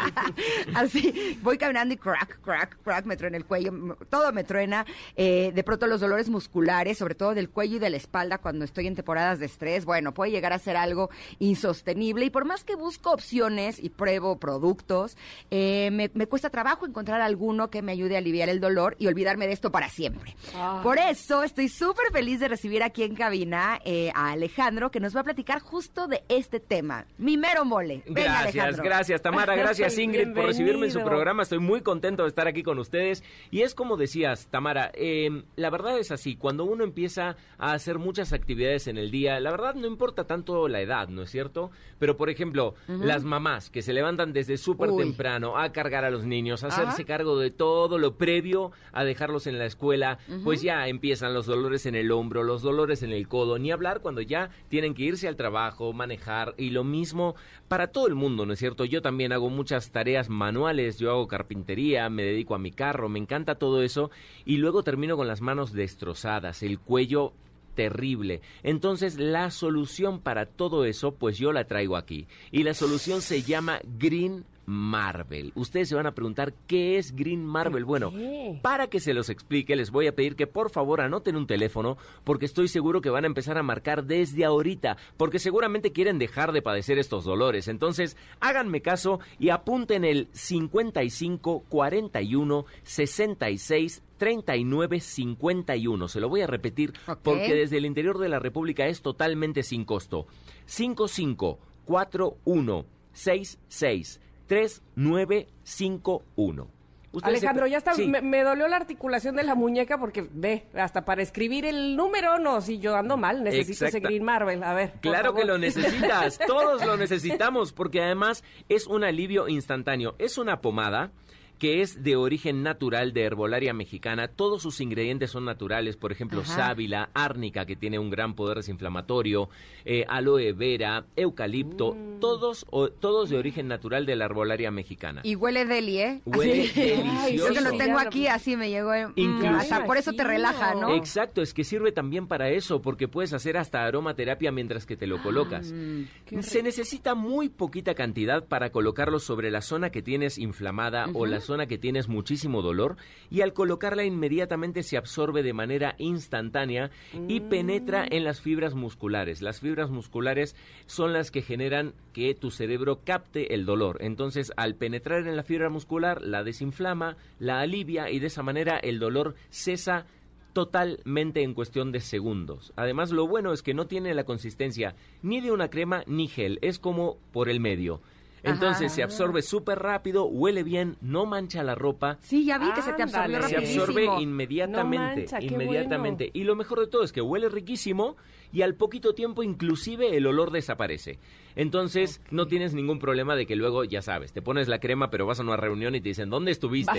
así, voy caminando y crack, crack, crack, me truena el cuello, todo me truena. Eh, de pronto los dolores musculares, sobre todo del cuello y de la espalda cuando estoy en temporadas de estrés, bueno, puede llegar a ser algo insostenible. Y por más que busco opciones y pruebo productos, eh, me, me cuesta trabajo encontrar alguno que me ayude a aliviar el dolor y olvidarme de esto para siempre. Ah. Por eso estoy súper feliz de recibir aquí en cabina eh, a Alejandro, que nos va a platicar justo de este tema. Mi mero mole. Gracias, Alejandro. gracias Tamara, gracias Ingrid por recibirme en su programa. Estoy muy contento de estar aquí con ustedes. Y es como decías, Tamara, eh, la verdad es así, cuando uno empieza a hacer muchas actividades en el día, la verdad no importa tanto la edad, ¿no es cierto? Pero por ejemplo, las mamás que se levantan desde súper temprano a cargar a los niños, a hacerse Ajá. cargo de todo lo previo a dejarlos en la escuela, pues ya empiezan los dolores en el hombro, los dolores en el codo, ni hablar cuando ya tienen que irse al trabajo, manejar y lo mismo para todo el mundo, ¿no es cierto? Yo también hago muchas tareas manuales, yo hago carpintería, me dedico a mi carro, me encanta todo eso y luego termino con las manos destrozadas, el cuello terrible. Entonces, la solución para todo eso, pues yo la traigo aquí. Y la solución se llama Green Marvel. Ustedes se van a preguntar qué es Green Marvel. Bueno, para que se los explique, les voy a pedir que por favor anoten un teléfono, porque estoy seguro que van a empezar a marcar desde ahorita, porque seguramente quieren dejar de padecer estos dolores. Entonces, háganme caso y apunten el 55 41 66 39 51. Se lo voy a repetir porque desde el interior de la República es totalmente sin costo. 55 41 66 3951. Ustedes se- Alejandro, ya está, Sí. me, me dolió la articulación de la muñeca porque ve, hasta para escribir el número, no, si yo ando mal, necesito ese Exacta- Green Marvel, a ver. Claro que lo necesitas, todos lo necesitamos, porque además es un alivio instantáneo. Es una pomada que es de origen natural de herbolaria mexicana. Todos sus ingredientes son naturales, por ejemplo, Ajá. sábila, árnica, que tiene un gran poder desinflamatorio, eh, aloe vera, eucalipto, Mm. todos, o- todos de origen natural de la herbolaria mexicana. Y huele deli, ¿eh? Huele Así. delicioso. Yo que lo Sí, tengo aquí, así me llegó. Incluso- hasta por eso te relaja, ¿no? Exacto, es que sirve también para eso, porque puedes hacer hasta aromaterapia mientras que te lo colocas. Mm, Se necesita muy poquita cantidad para colocarlo sobre la zona que tienes inflamada o la que tienes muchísimo dolor y al colocarla inmediatamente se absorbe de manera instantánea y penetra en las fibras musculares. Las fibras musculares son las que generan que tu cerebro capte el dolor. Entonces, al penetrar en la fibra muscular, la desinflama, la alivia y de esa manera el dolor cesa totalmente en cuestión de segundos. Además, lo bueno es que no tiene la consistencia ni de una crema ni gel, es como por el medio. Entonces Ajá. se absorbe súper rápido, huele bien, no mancha la ropa, Sí, ya vi que se te absorbió Ándale. se absorbe inmediatamente, No mancha, qué inmediatamente. bueno. Y lo mejor de todo es que huele riquísimo y al poquito tiempo inclusive el olor desaparece. Entonces no tienes ningún problema de que luego, ya sabes, te pones la crema pero vas a una reunión y te dicen, ¿dónde estuviste?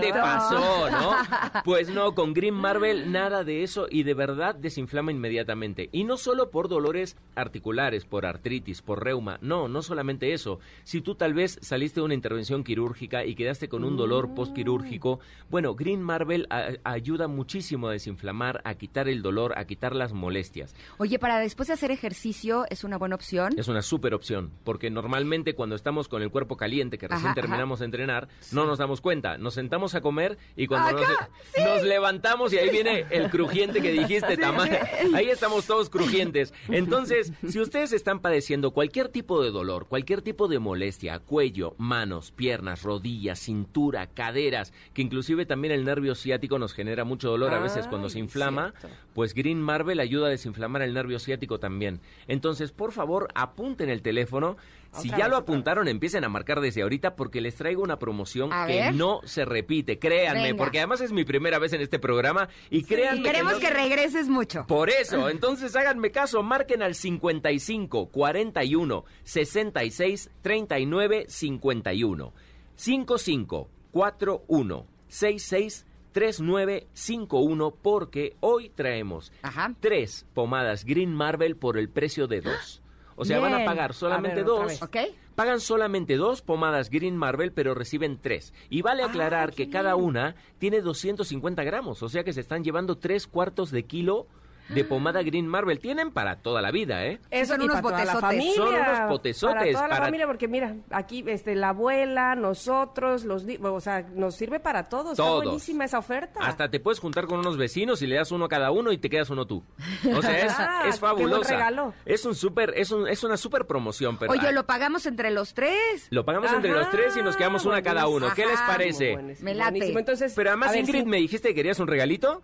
¿Qué te pasó, no? Pues no, con Green Marvel nada de eso y de verdad desinflama inmediatamente. Y no solo por dolores articulares, por artritis, por reuma, no, no solamente eso. Si tú tal vez saliste de una intervención quirúrgica y quedaste con un dolor postquirúrgico, bueno, Green Marvel a- ayuda muchísimo a desinflamar, a quitar el dolor, a quitar las molestias. Oye, para después de hacer ejercicio, ¿es una buena opción? Es una súper opción, porque normalmente cuando estamos con el cuerpo caliente, que recién Ajá, terminamos de entrenar, no nos damos cuenta. Nos sentamos a comer y cuando nos, sí. levantamos y ahí viene el crujiente que dijiste, Tamara. Ahí estamos todos crujientes. Entonces, si ustedes están padeciendo cualquier tipo de dolor, cualquier tipo de molestia, cuello, manos, piernas, rodillas, cintura, caderas, que inclusive también el nervio ciático nos genera mucho dolor a veces cuando se inflama, cierto. pues Green Marvel ayuda a desinflamar el nervio ciático también. Entonces, por favor, apunten el teléfono. Si Otra ya vez, lo apuntaron, empiecen a marcar desde ahorita porque les traigo una promoción A que ver. no se repite. Créanme, Venga. porque además es mi primera vez en este programa y créanme Y queremos no- que regreses mucho. por eso, entonces háganme caso, marquen al 55 41 66 39 51. 55 41 66 3951 porque hoy traemos Ajá. tres pomadas Green Marvel por el precio de dos. O sea, van a pagar solamente A ver, otra dos. Pagan solamente dos pomadas Green Marvel, pero reciben tres. Y vale aclarar que cada una tiene 250 gramos, o sea que se están llevando tres cuartos de kilo de pomada Green Marvel. Tienen para toda la vida, ¿eh? Eso son unos botezotes. familia, Son unos botezotes Para toda la para- familia, porque mira, aquí este, la abuela, nosotros, los o sea, nos sirve para todos. Todos. Está buenísima esa oferta. Hasta te puedes juntar con unos vecinos y le das uno a cada uno y te quedas uno tú. O sea, es, Ah, es qué fabulosa. regalo. Es un súper, es, un, es una súper promoción, pero Oye, ah, lo pagamos entre los tres. lo pagamos entre Ajá, los tres y nos quedamos una a cada uno. ¿Qué les Ajá. parece? Me late. Entonces, Pero además, ver, Ingrid, sí- me dijiste que querías un regalito.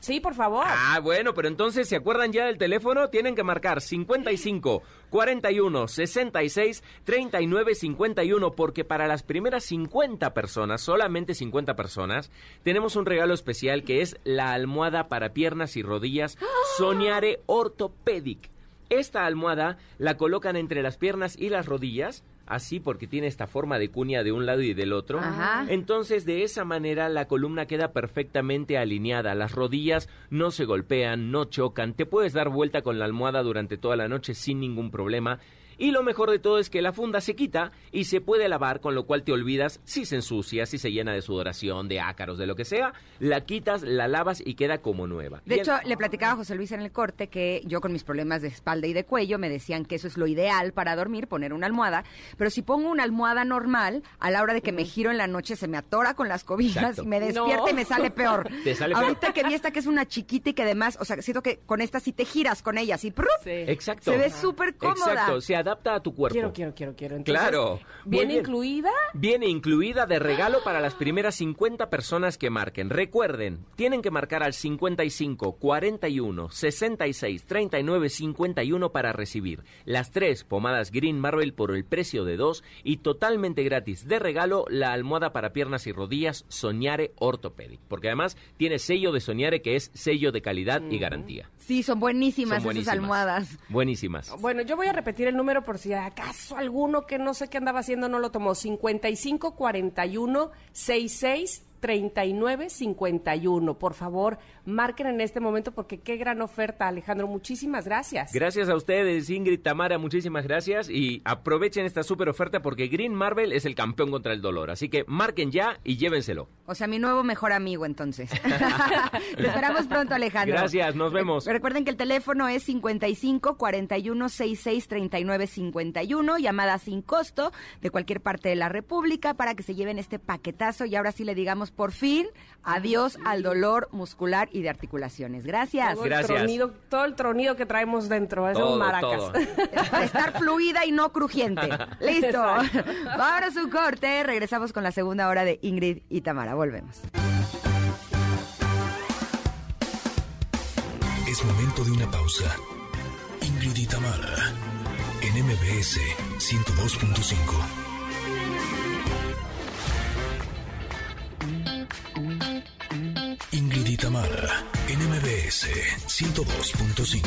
Sí, por favor. Ah, bueno, pero entonces, ¿se acuerdan ya del teléfono? Tienen que marcar 55 41 66 39 51 porque para las primeras 50 personas, solamente 50 personas, tenemos un regalo especial que es la almohada para piernas y rodillas Soñare Orthopedic. Esta almohada la colocan entre las piernas y las rodillas, así porque tiene esta forma de cuña de un lado y del otro. Ajá. Entonces, de esa manera la columna queda perfectamente alineada. Las rodillas no se golpean, no chocan. Te puedes dar vuelta con la almohada durante toda la noche sin ningún problema. Y lo mejor de todo es que la funda se quita y se puede lavar, con lo cual te olvidas si se ensucia, si se llena de sudoración, de ácaros, de lo que sea. La quitas, la lavas y queda como nueva. De Y el- hecho, le platicaba a José Luis en el corte que yo con mis problemas de espalda y de cuello me decían que eso es lo ideal para dormir, poner una almohada. Pero si pongo una almohada normal, a la hora de que me giro en la noche se me atora con las cobijas Exacto. y me despierta No. y me sale peor. Te sale peor. Ahorita que vi esta que es una chiquita y que además, o sea, siento que con esta sí te giras con ella, así. Sí. Exacto. Se ve súper cómoda. Exacto, se adapta a tu cuerpo. Quiero, quiero, quiero, quiero. Entonces, Claro. ¿Viene bien. incluida? Viene incluida de regalo para las primeras 50 personas que marquen. Recuerden, tienen que marcar al 55 41 66 39 51 para recibir las tres pomadas Green Marvel por el precio de dos y totalmente gratis de regalo la almohada para piernas y rodillas Soñare Orthopedic. Porque además tiene sello de Soñare que es sello de calidad y garantía. Sí, son buenísimas Son buenísimas. esas almohadas. Buenísimas. Bueno, yo voy a repetir el número por si acaso alguno que no sé qué andaba haciendo no lo tomó. 55 41 66 39 51. Por favor, marquen en este momento porque qué gran oferta, Alejandro. Muchísimas gracias. Gracias a ustedes, Ingrid Tamara, muchísimas gracias y aprovechen esta super oferta porque Green Marvel es el campeón contra el dolor, así que marquen ya y llévenselo. O sea, mi nuevo mejor amigo, entonces. Te esperamos pronto, Alejandro. Gracias, nos vemos. Re- Recuerden que el teléfono es 55 41 66 39 51, llamada sin costo de cualquier parte de la República para que se lleven este paquetazo y ahora sí le digamos por fin adiós al dolor muscular y de articulaciones. Gracias. todo, el tronido, todo el tronido que traemos dentro, es Todo, un maracas. todo. Para estar fluida y no crujiente. Listo. Ahora su corte. Regresamos con la segunda hora de Ingrid y Tamara. Volvemos. Es momento de una pausa. Ingrid y Tamara, en MBS 102.5. Tamara, en MBS MBS 102.5.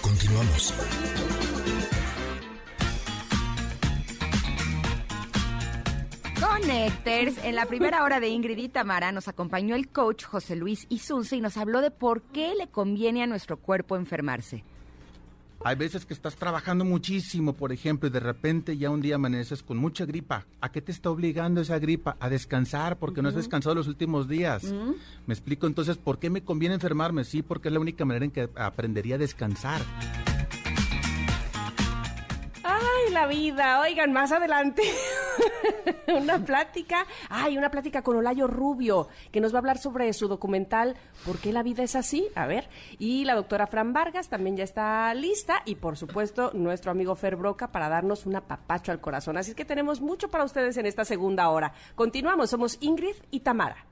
Continuamos. Connectors, en la primera hora de Ingrid y Tamara nos acompañó el coach José Luis Isunce y nos habló de por qué le conviene a nuestro cuerpo enfermarse. Hay veces que estás trabajando muchísimo, por ejemplo, y de repente ya un día amaneces con mucha gripa. ¿A qué te está obligando esa gripa? A descansar, porque no has descansado los últimos días. Me explico entonces por qué me conviene enfermarme. Sí, porque es la única manera en que aprendería a descansar. Ay, la vida. Oigan, más adelante. una plática. Ay, una plática con Olayo Rubio, que nos va a hablar sobre su documental ¿Por qué la vida es así? A ver. Y la doctora Fran Vargas también ya está lista. Y por supuesto, nuestro amigo Fer Broca para darnos un apapacho al corazón. Así es que tenemos mucho para ustedes en esta segunda hora. Continuamos. Somos Ingrid y Tamara.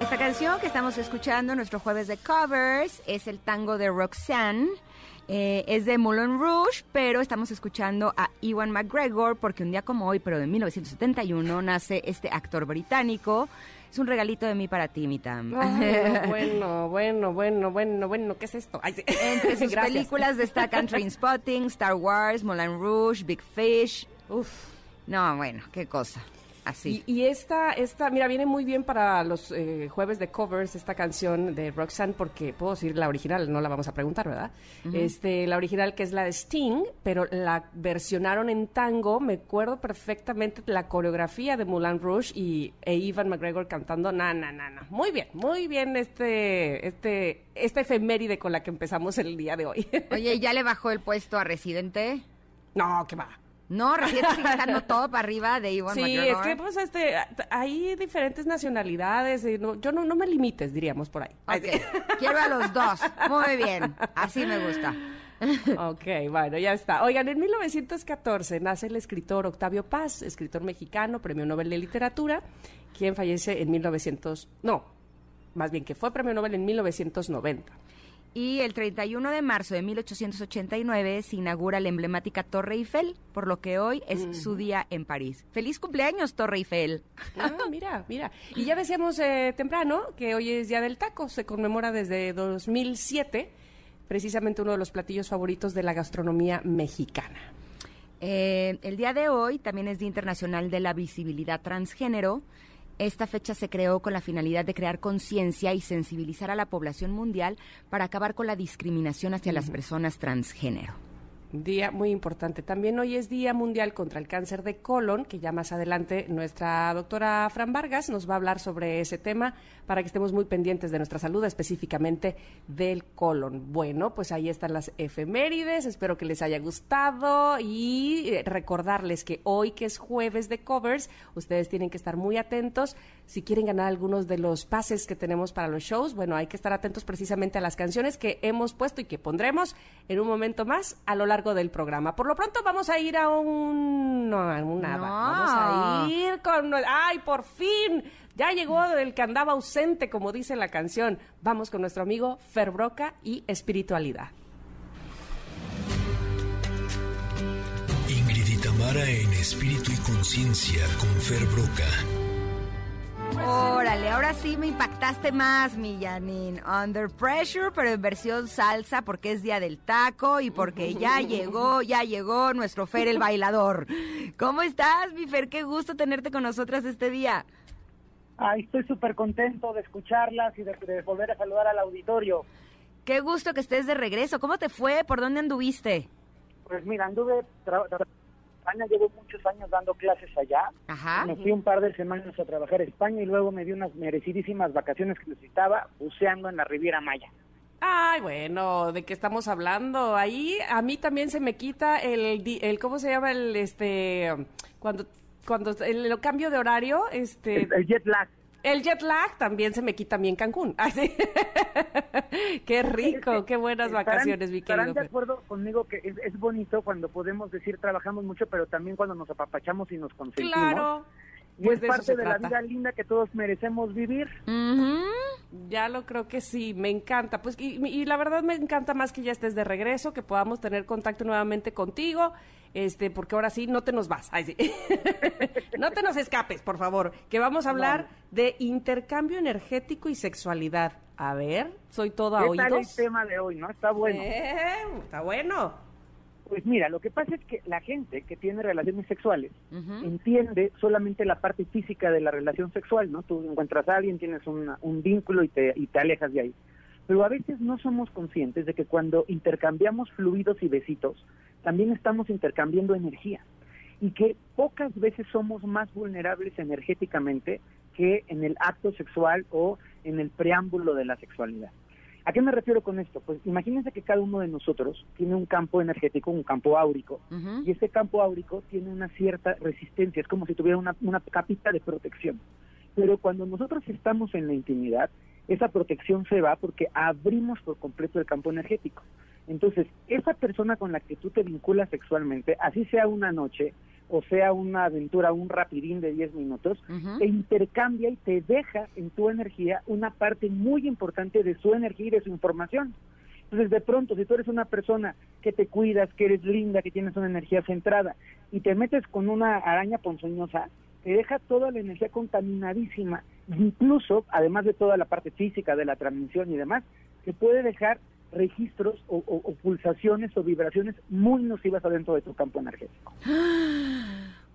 Esta canción que estamos escuchando nuestro jueves de covers es el tango de Roxanne. Eh, es de Moulin Rouge, pero estamos escuchando a Ewan McGregor porque un día como hoy, pero de 1971, nace este actor británico. Es un regalito de mí para ti, mi Tam. Ay, bueno, bueno, bueno, bueno, bueno, ¿qué es esto? Ay, sí. Entre sus Gracias. películas destacan Trainspotting, Star Wars, Moulin Rouge, Big Fish. Uf. No, bueno, qué cosa. Así. Y, y esta, esta, mira, viene muy bien para los eh, jueves de covers esta canción de Roxanne, porque puedo decir la original, no la vamos a preguntar, ¿verdad? Este, la original que es la de Sting, pero la versionaron en tango. Me acuerdo perfectamente la coreografía de Moulin Rouge y e Ivan McGregor cantando na na na na. Muy bien, muy bien este, este, esta efeméride con la que empezamos el día de hoy. Oye, ¿ya le bajó el puesto a Residente? no, que va. No, Residente sigue estando todo para arriba de Iwan Sí, McGregor. es que pues este, hay diferentes nacionalidades, y no, yo no, no me limites, diríamos por ahí. Ok, quiero a los dos. Muy bien, así me gusta. Ok, bueno, ya está. Oigan, en 1914 nace el escritor Octavio Paz, escritor mexicano, premio Nobel de Literatura, quien fallece en 1900, no, más bien que fue premio Nobel en 1990. Y el 31 de marzo de 1889 se inaugura la emblemática Torre Eiffel, por lo que hoy es su día en París. ¡Feliz cumpleaños, Torre Eiffel! Ah, mira, mira. Y ya decíamos eh, temprano que hoy es Día del Taco, se conmemora desde 2007, precisamente uno de los platillos favoritos de la gastronomía mexicana. Eh, el día de hoy también es Día Internacional de la Visibilidad Transgénero. Esta fecha se creó con la finalidad de crear conciencia y sensibilizar a la población mundial para acabar con la discriminación hacia las personas transgénero. Día muy importante. También hoy es Día Mundial contra el Cáncer de Colon, que ya más adelante nuestra doctora Fran Vargas nos va a hablar sobre ese tema para que estemos muy pendientes de nuestra salud, específicamente del colon. Bueno, pues ahí están las efemérides. Espero que les haya gustado y eh, recordarles que hoy, que es jueves de covers, ustedes tienen que estar muy atentos. Si quieren ganar algunos de los pases que tenemos para los shows, bueno, hay que estar atentos precisamente a las canciones que hemos puesto y que pondremos en un momento más a lo largo del programa. Por lo pronto vamos a ir a un... No, a un nada. No. Vamos a ir con... ¡Ay, por fin! Ya llegó el que andaba ausente, como dice la canción. Vamos con nuestro amigo Fer Broca y Espiritualidad. Ingrid y Tamara en espíritu y conciencia con Fer Broca. Órale, ahora sí me impactaste más, mi Janine. Under Pressure, pero en versión salsa porque es día del taco y porque ya llegó, ya llegó nuestro Fer el bailador. ¿Cómo estás, mi Fer? Qué gusto tenerte con nosotras este día. Ay, estoy súper contento de escucharlas y de, de volver a saludar al auditorio. Qué gusto que estés de regreso. ¿Cómo te fue? ¿Por dónde anduviste? Pues mira, anduve tra- tra- España, llevo muchos años dando clases allá. Ajá. Me fui un par de semanas a trabajar a España y luego me di unas merecidísimas vacaciones que necesitaba buceando en la Riviera Maya. Ay, bueno, ¿de qué estamos hablando? Ahí a mí también se me quita el, el ¿cómo se llama? El, este, cuando, cuando, el, el cambio de horario, este, El, el jet lag. El jet lag también se me quita a mí en Cancún. Ay, sí. qué rico, qué buenas Estarán- vacaciones, mi Estarán querido. de Fer. acuerdo conmigo que es, es bonito cuando podemos decir trabajamos mucho, pero también cuando nos apapachamos y nos consentimos. Claro. Y es parte de la vida linda que todos merecemos vivir. Ya lo creo que sí, me encanta. Pues y, la verdad me encanta más que ya estés de regreso, que podamos tener contacto nuevamente contigo, este, porque ahora sí no te nos vas. Ay, sí. no te nos escapes, por favor. Que vamos a hablar de intercambio energético y sexualidad. A ver, soy todo a oídos. el tema de hoy, no? Está bueno. Eh, está bueno. Pues mira, lo que pasa es que la gente que tiene relaciones sexuales entiende solamente la parte física de la relación sexual, ¿no? Tú encuentras a alguien, tienes un vínculo y te, y te alejas de ahí. Pero a veces no somos conscientes de que cuando intercambiamos fluidos y besitos, también estamos intercambiando energía. Y que pocas veces somos más vulnerables energéticamente que en el acto sexual o en el preámbulo de la sexualidad. ¿A qué me refiero con esto? Pues imagínense que cada uno de nosotros tiene un campo energético, un campo áurico, y ese campo áurico tiene una cierta resistencia, es como si tuviera una, una capita de protección. Pero cuando nosotros estamos en la intimidad, esa protección se va porque abrimos por completo el campo energético. Entonces, esa persona con la que tú te vinculas sexualmente, así sea una noche, o sea una aventura, un rapidín de 10 minutos, te intercambia y te deja en tu energía una parte muy importante de su energía y de su información. Entonces, de pronto, si tú eres una persona que te cuidas, que eres linda, que tienes una energía centrada, y te metes con una araña ponzoñosa, te deja toda la energía contaminadísima, incluso, además de toda la parte física de la transmisión y demás, te puede dejar registros o, pulsaciones o vibraciones muy nocivas adentro de tu campo energético.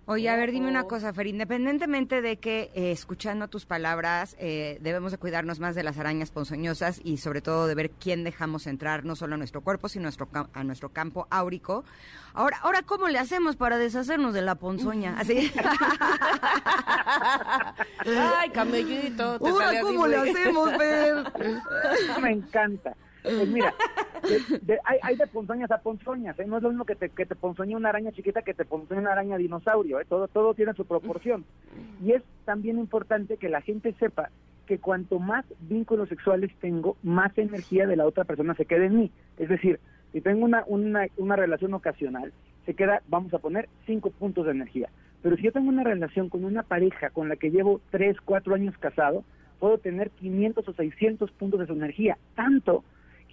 Oye, a ver, dime una cosa, Fer, independientemente de que eh, escuchando tus palabras eh, debemos de cuidarnos más de las arañas ponzoñosas y sobre todo de ver quién dejamos entrar no solo a nuestro cuerpo, sino a nuestro, a nuestro campo áurico. Ahora, ahora ¿cómo le hacemos para deshacernos de la ponzoña? Así. Ay, camellito. Ahora, ¿cómo le hacemos, Fer? Me encanta. Pues mira, hay, de ponzoñas a ponzoñas, ¿eh? no es lo mismo que te, que te ponzoñe una araña chiquita que te ponzoñe una araña dinosaurio, ¿eh? todo, todo tiene su proporción. Y es también importante que la gente sepa que cuanto más vínculos sexuales tengo, más energía de la otra persona se queda en mí. Es decir, si tengo una, una, una relación ocasional, se queda, vamos a poner, cinco puntos de energía. Pero si yo tengo una relación con una pareja con la que llevo tres, cuatro años casado, puedo tener 500 o 600 puntos de su energía, tanto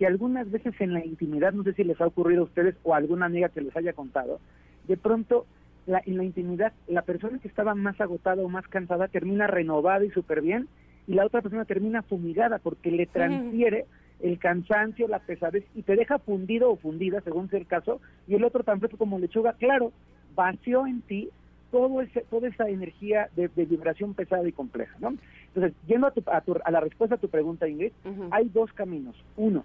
que algunas veces en la intimidad, no sé si les ha ocurrido a ustedes o a alguna amiga que les haya contado, de pronto la, en la intimidad la persona que estaba más agotada o más cansada termina renovada y súper bien y la otra persona termina fumigada porque le transfiere el cansancio, la pesadez y te deja fundido o fundida según sea el caso y el otro tan fresco como lechuga, claro, vació en ti todo ese, toda esa energía de, vibración pesada y compleja, ¿no? Entonces, yendo a, a, la respuesta a tu pregunta, Ingrid, hay dos caminos. Uno,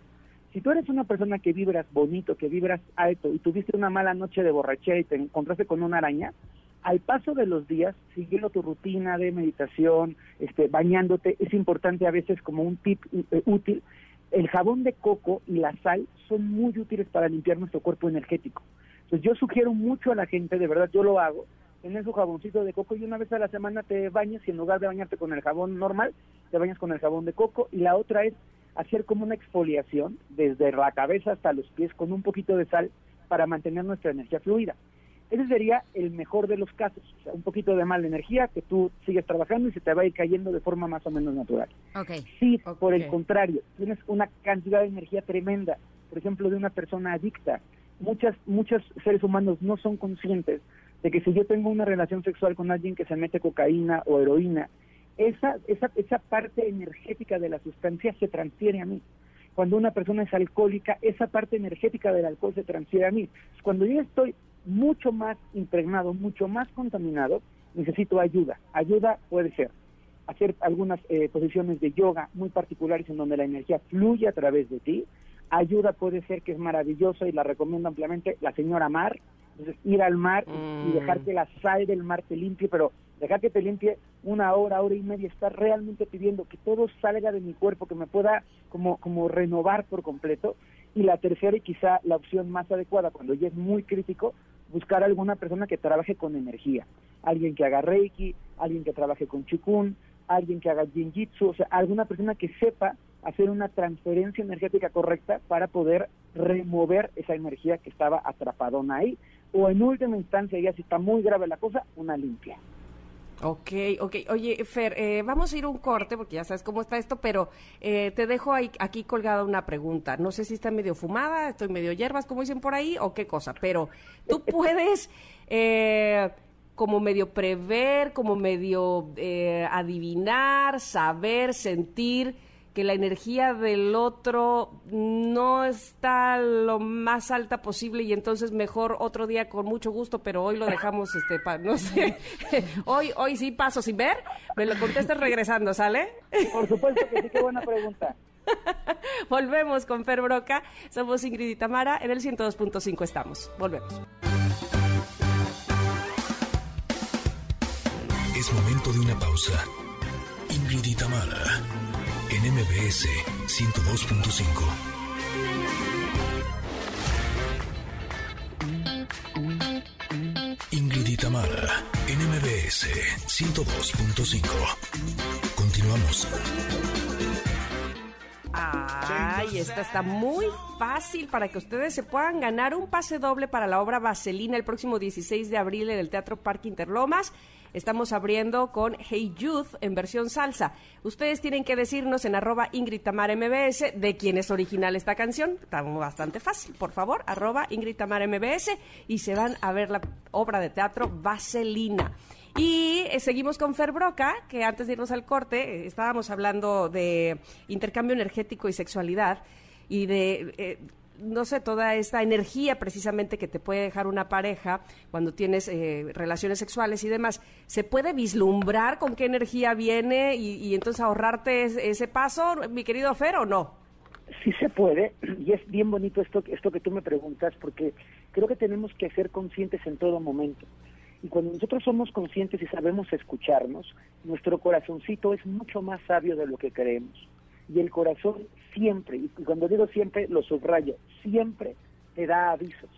si tú eres una persona que vibras bonito, que vibras alto y tuviste una mala noche de borrachera y te encontraste con una araña, al paso de los días, siguiendo tu rutina de meditación, este, bañándote, es importante a veces como un tip eh, útil, el jabón de coco y la sal son muy útiles para limpiar nuestro cuerpo energético. Entonces yo sugiero mucho a la gente, de verdad yo lo hago, tener su jaboncito de coco y una vez a la semana te bañas y en lugar de bañarte con el jabón normal, te bañas con el jabón de coco y la otra es hacer como una exfoliación desde la cabeza hasta los pies con un poquito de sal para mantener nuestra energía fluida. Ese sería el mejor de los casos, o sea, un poquito de mala energía que tú sigues trabajando y se te va a ir cayendo de forma más o menos natural. Okay. Si por el contrario tienes una cantidad de energía tremenda, por ejemplo de una persona adicta, muchas muchos seres humanos no son conscientes de que si yo tengo una relación sexual con alguien que se mete cocaína o heroína esa, esa, esa parte energética de la sustancia se transfiere a mí. Cuando una persona es alcohólica, esa parte energética del alcohol se transfiere a mí. Cuando yo estoy mucho más impregnado, mucho más contaminado, necesito ayuda. Ayuda puede ser hacer algunas eh, posiciones de yoga muy particulares en donde la energía fluye a través de ti. Ayuda puede ser que es maravillosa y la recomiendo ampliamente la señora Mar. Entonces, ir al mar y, y dejar mm. que la sal del mar te limpie, pero dejar que te limpie una hora, hora y media, estar realmente pidiendo que todo salga de mi cuerpo, que me pueda como, como renovar por completo. Y la tercera y quizá la opción más adecuada, cuando ya es muy crítico, buscar alguna persona que trabaje con energía. Alguien que haga Reiki, alguien que trabaje con Chikun, alguien que haga Jinjitsu, o sea, alguna persona que sepa hacer una transferencia energética correcta para poder remover esa energía que estaba atrapadona ahí. O en última instancia, ya si está muy grave la cosa, una limpia. Ok, ok. Oye, Fer, eh, vamos a ir un corte porque ya sabes cómo está esto, pero eh, te dejo ahí, aquí colgada una pregunta. No sé si está medio fumada, estoy medio hierbas, como dicen por ahí, o qué cosa, pero tú puedes eh, como medio prever, como medio eh, adivinar, saber, sentir que la energía del otro no está lo más alta posible y entonces mejor otro día con mucho gusto, pero hoy lo dejamos, este, pa- no sé, hoy, hoy sí paso sin ver, me lo contestas regresando, ¿sale? Por supuesto que sí, qué buena pregunta. Volvemos con Fer Broca, somos Ingrid y Tamara, en el 102.5 estamos, volvemos. Es momento de una pausa. Ingrid y Tamara, en MBS 102.5. Ingrid y Tamara, en MBS 102.5. Continuamos. Ay, esta está muy fácil para que ustedes se puedan ganar un pase doble para la obra Vaselina el próximo 16 de abril en el Teatro Parque Interlomas. Estamos abriendo con Hey Youth en versión salsa. Ustedes tienen que decirnos en arroba Ingrid Tamara MBS de quién es original esta canción. Está bastante fácil. Por favor, arroba Ingrid Tamara MBS y se van a ver la obra de teatro Vaselina. Y eh, seguimos con Fer Broca, que antes de irnos al corte, eh, estábamos hablando de intercambio energético y sexualidad y de, eh, no sé, toda esta energía precisamente que te puede dejar una pareja cuando tienes eh, relaciones sexuales y demás. ¿Se puede vislumbrar con qué energía viene y, entonces ahorrarte es- ese paso, mi querido Fer, o no? Sí se puede, y es bien bonito esto, esto que tú me preguntas, porque creo que tenemos que ser conscientes en todo momento. Y cuando nosotros somos conscientes y sabemos escucharnos, nuestro corazoncito es mucho más sabio de lo que creemos. Y el corazón siempre, y cuando digo siempre, lo subrayo, siempre te da avisos.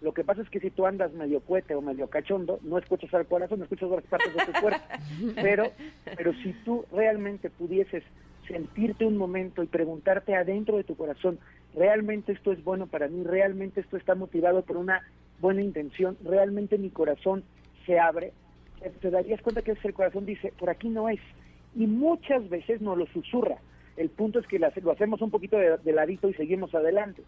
Lo que pasa es que si tú andas medio cuete o medio cachondo, no escuchas al corazón, no escuchas otras partes de tu cuerpo. Pero, pero si tú realmente pudieses sentirte un momento y preguntarte adentro de tu corazón, realmente esto es bueno para mí, realmente esto está motivado por una buena intención, realmente mi corazón se abre, te- darías cuenta que el corazón dice, por aquí no es. Y muchas veces nos lo susurra. El punto es que lo hace- lo hacemos un poquito de, ladito y seguimos adelante.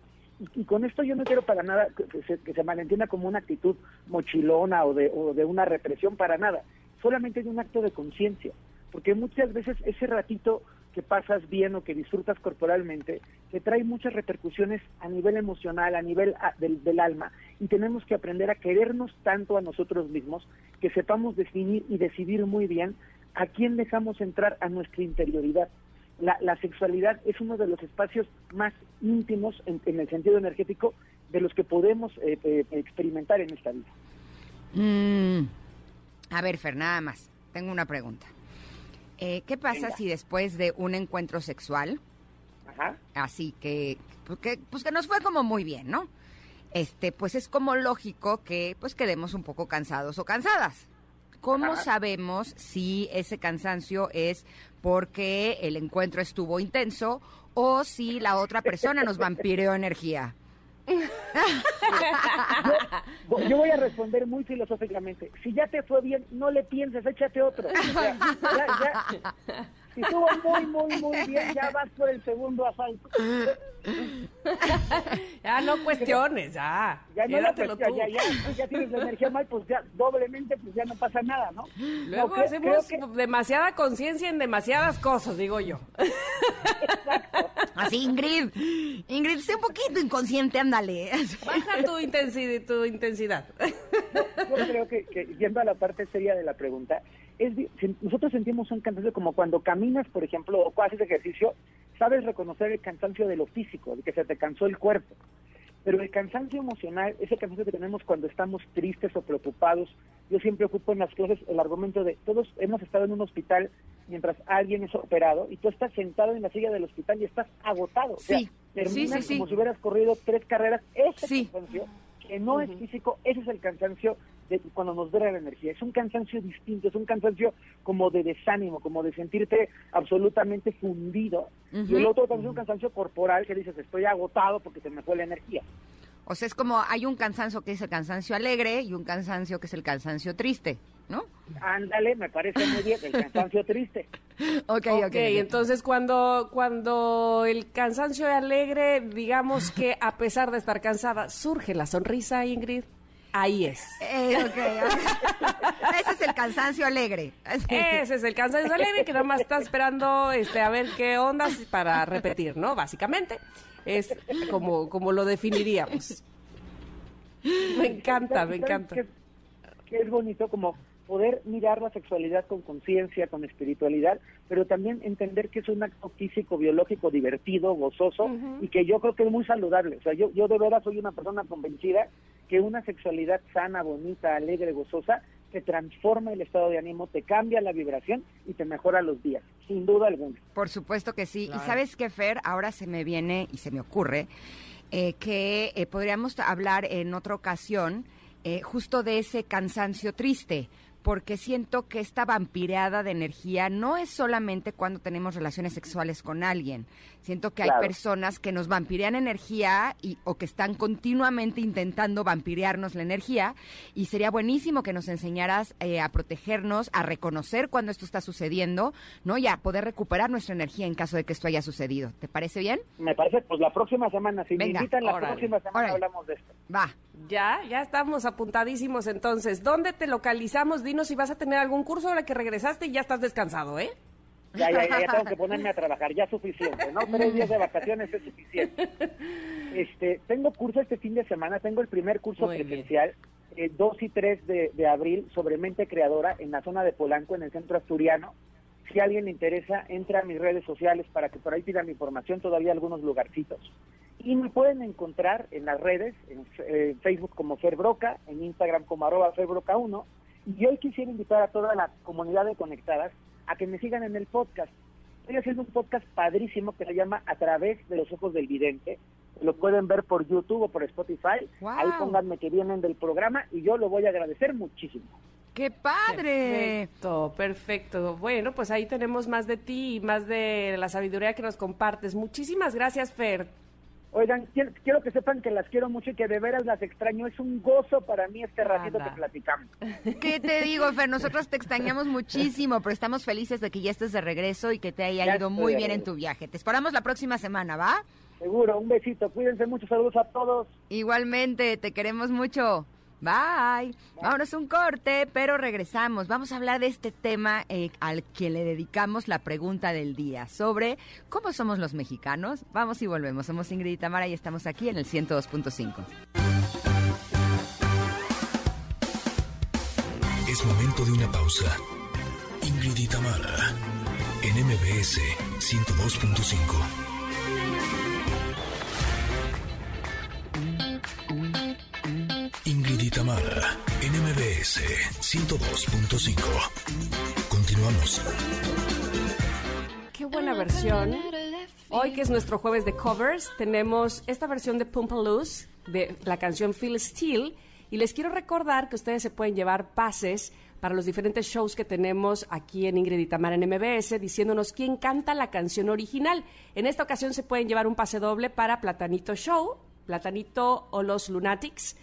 Y, con esto yo no quiero para nada que, que se, que se malentienda como una actitud mochilona o de, o de una represión, para nada. Solamente de un acto de conciencia. Porque muchas veces ese ratito que pasas bien o que disfrutas corporalmente, te trae muchas repercusiones a nivel emocional, a nivel ah, del alma, y tenemos que aprender a querernos tanto a nosotros mismos que sepamos definir y decidir muy bien a quién dejamos entrar a nuestra interioridad. La, la sexualidad es uno de los espacios más íntimos en, en el sentido energético de los que podemos eh, eh, experimentar en esta vida. Mm. A ver, Fer, nada más. Tengo una pregunta. Eh, ¿Qué pasa Venga. si después de un encuentro sexual, Ajá. así que, pues que, pues que nos fue como muy bien, ¿no? Este, pues es como lógico que pues quedemos un poco cansados o cansadas. ¿Cómo Ajá. sabemos si ese cansancio es porque el encuentro estuvo intenso o si la otra persona nos vampireó energía? Yo, voy a responder muy filosóficamente. Si ya te fue bien, no le pienses, échate otro. Ya- ya- si estuvo muy, muy, muy bien, ya vas por el segundo asalto. Ya no cuestiones, ya. Ya no la cuestión, ya, ya, ya tienes la energía mal, pues ya doblemente, pues ya no pasa nada, ¿no? Luego No, hacemos creo que- demasiada conciencia en demasiadas cosas, digo yo. Así, Ingrid. Ingrid, sé un poquito inconsciente, ándale. Baja tu intensidad. Tu intensidad. yo creo que, que yendo a la parte seria de la pregunta, es nosotros sentimos un cansancio como cuando caminas, por ejemplo, o haces ejercicio, sabes reconocer el cansancio de lo físico, de que se te cansó el cuerpo. Pero el cansancio emocional, ese cansancio que tenemos cuando estamos tristes o preocupados, yo siempre ocupo en las clases el argumento de todos hemos estado en un hospital mientras alguien es operado y tú estás sentado en la silla del hospital y estás agotado. O sea, Sí. terminas Sí, sí, sí. como si hubieras corrido tres carreras. Ese Sí. cansancio, que no es físico, ese es el cansancio de cuando nos dura la energía. Es un cansancio distinto, es un cansancio como de desánimo, como de sentirte absolutamente fundido. Y el otro también es un cansancio corporal que dices, estoy agotado porque se me fue la energía. O sea, es como hay un cansancio que es el cansancio alegre y un cansancio que es el cansancio triste, ¿no? Ándale, me parece muy bien, el cansancio triste. Ok, ok. Ok, entonces cuando, cuando el cansancio alegre, digamos que a pesar de estar cansada, surge la sonrisa, Ingrid, ahí es. Eh. Ese es el cansancio alegre. Ese es el cansancio alegre que nada más está esperando este, a ver qué ondas para repetir, ¿no? Básicamente es como, como lo definiríamos. Me encanta, me ¿Sabes encanta. qué- qué es bonito como poder mirar la sexualidad con conciencia, con espiritualidad, pero también entender que es un acto físico, biológico, divertido, gozoso, y que yo creo que es muy saludable. O sea, yo, yo de verdad soy una persona convencida que una sexualidad sana, bonita, alegre, gozosa, te transforma el estado de ánimo, te cambia la vibración y te mejora los días, sin duda alguna. Por supuesto que sí. Y sabes qué, Fer, ahora se me viene y se me ocurre eh, que eh, podríamos hablar en otra ocasión eh, justo de ese cansancio triste. Porque siento que esta vampireada de energía no es solamente cuando tenemos relaciones sexuales con alguien. Siento que hay Claro. personas que nos vampirean energía y, o que están continuamente intentando vampirearnos la energía. Y sería buenísimo que nos enseñaras eh, a protegernos, a reconocer cuando esto está sucediendo, ¿no? Y a poder recuperar nuestra energía en caso de que esto haya sucedido. ¿Te parece bien? Me parece, pues la próxima semana, si Venga, me invitan, la órale, próxima semana órale. hablamos de esto. Va. Ya, ya estamos apuntadísimos entonces. ¿Dónde te localizamos? Dinos si vas a tener algún curso ahora que regresaste y ya estás descansado, ¿eh? Ya, ya, ya, ya tengo que ponerme a trabajar, ya suficiente, ¿no? Tres días de vacaciones es suficiente. Este, tengo curso este fin de semana, tengo el primer curso Muy presencial, eh, 2 y 3 de, de abril, sobre mente creadora en la zona de Polanco, en el centro asturiano. Si a alguien le interesa, entra a mis redes sociales para que por ahí pidan información, todavía algunos lugarcitos. Y me pueden encontrar en las redes, en eh, Facebook como Fer Broca, en Instagram como arroba ferbroca1. Y hoy quisiera invitar a toda la comunidad de conectadas a que me sigan en el podcast. Estoy haciendo un podcast padrísimo que se llama A través de los ojos del vidente. Lo pueden ver por YouTube o por Spotify. Ahí pónganme que vienen del programa y yo lo voy a agradecer muchísimo. ¡Qué padre! Perfecto, perfecto. Bueno, pues ahí tenemos más de ti y más de la sabiduría que nos compartes. Muchísimas gracias, Fer. Oigan, quiero, quiero que sepan que las quiero mucho y que de veras las extraño. Es un gozo para mí este ratito Nada. que platicamos. ¿Qué te digo, Fer? Nosotros te extrañamos muchísimo, pero estamos felices de que ya estés de regreso y que te haya Ya ido muy bien en tu viaje. Te esperamos la próxima semana, ¿va? Seguro, un besito. Cuídense mucho. Saludos a todos. Igualmente, te queremos mucho. Bye. Vámonos un corte, pero regresamos. Vamos a hablar de este tema eh, al que le dedicamos la pregunta del día sobre cómo somos los mexicanos. Vamos y volvemos. Somos Ingrid y Tamara y estamos aquí en el 102.5. Es momento de una pausa. Ingrid y Tamara, en MBS 102.5. Ingrid y Tamara, en MBS 102.5. Continuamos. Qué buena versión. Hoy que es nuestro jueves de covers, tenemos esta versión de Pumpaloose de la canción Feel Steel y les quiero recordar que ustedes se pueden llevar pases para los diferentes shows que tenemos aquí en Ingrid y Tamara en MBS, diciéndonos quién canta la canción original. En esta ocasión se pueden llevar un pase doble para Platanito Show, Platanito o Los Lunatics,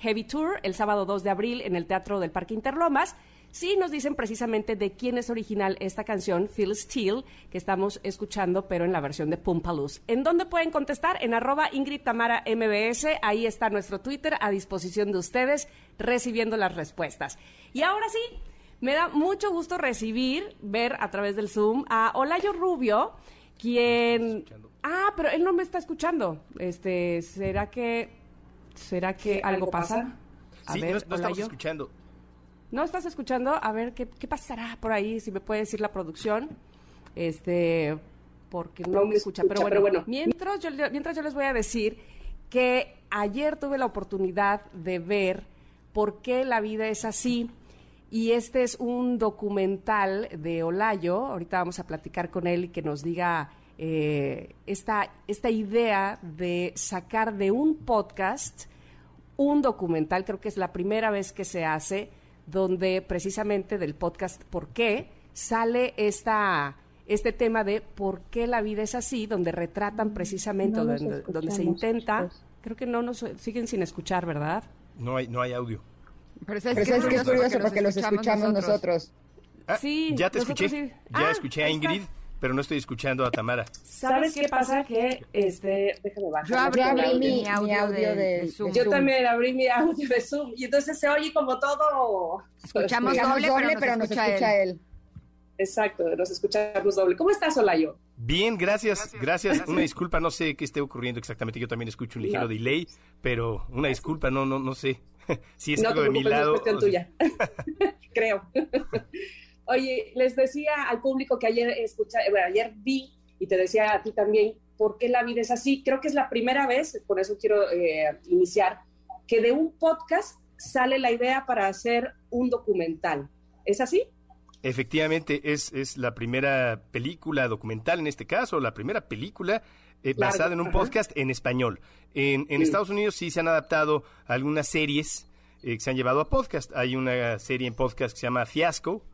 Heavy Tour el sábado 2 de abril en el Teatro del Parque Interlomas. Sí, nos dicen precisamente de quién es original esta canción, Feel Steel, que estamos escuchando, pero en la versión de Pumpaluz. ¿En dónde pueden contestar? En arroba Ingrid Tamara MBS. Ahí está nuestro Twitter a disposición de ustedes, recibiendo las respuestas. Y ahora sí, me da mucho gusto recibir, ver a través del Zoom a Olayo Rubio, quien... Ah, pero él no me está escuchando. Este, ¿será que... ¿Será que algo pasa? A Sí, ver, no, no estamos escuchando. ¿No estás escuchando? A ver, ¿qué, qué pasará por ahí? Si me puede decir la producción. Este, porque no me escucha. Pero bueno, Mientras, yo, mientras yo les voy a decir que ayer tuve la oportunidad de ver por qué la vida es así. Y este es un documental de Olayo. Ahorita vamos a platicar con él y que nos diga eh, esta, esta idea de sacar de un podcast un documental, creo que es la primera vez que se hace, donde precisamente del podcast ¿Por qué? sale esta, este tema de por qué la vida es así, donde retratan precisamente, No los donde, donde se intenta, creo que no nos siguen sin escuchar, ¿verdad? No hay, no hay audio. Pero es, que es curioso porque, los escuchamos nosotros. Ah, sí, ya te escuché. Ya ah, escuché a Ingrid, pero no estoy escuchando a Tamara. ¿Sabes qué pasa? Que, este, déjame bajar. Yo abrí, mi, audio, de, Zoom. Yo también abrí mi audio de Zoom y entonces se oye como todo. Escuchamos doble, pero, nos, escucha, él. Exacto, nos escuchamos doble. ¿Cómo estás, Olayo? Bien, gracias, gracias. Una disculpa, no sé qué esté ocurriendo exactamente. Yo también escucho un ligero delay, pero una disculpa, no, no, no sé si es algo de mi lado. Es cuestión tuya. Creo. Oye, les decía al público que ayer escuché, bueno, ayer vi y te decía a ti también por qué la vida es así. Creo que es la primera vez, por eso quiero eh, iniciar, que de un podcast sale la idea para hacer un documental. ¿Es así? Efectivamente, es, es la primera película documental en este caso, la primera película eh, basada en un podcast en español. En, Estados Unidos sí se han adaptado algunas series eh, que se han llevado a podcast. Hay una serie en podcast que se llama Fiasco,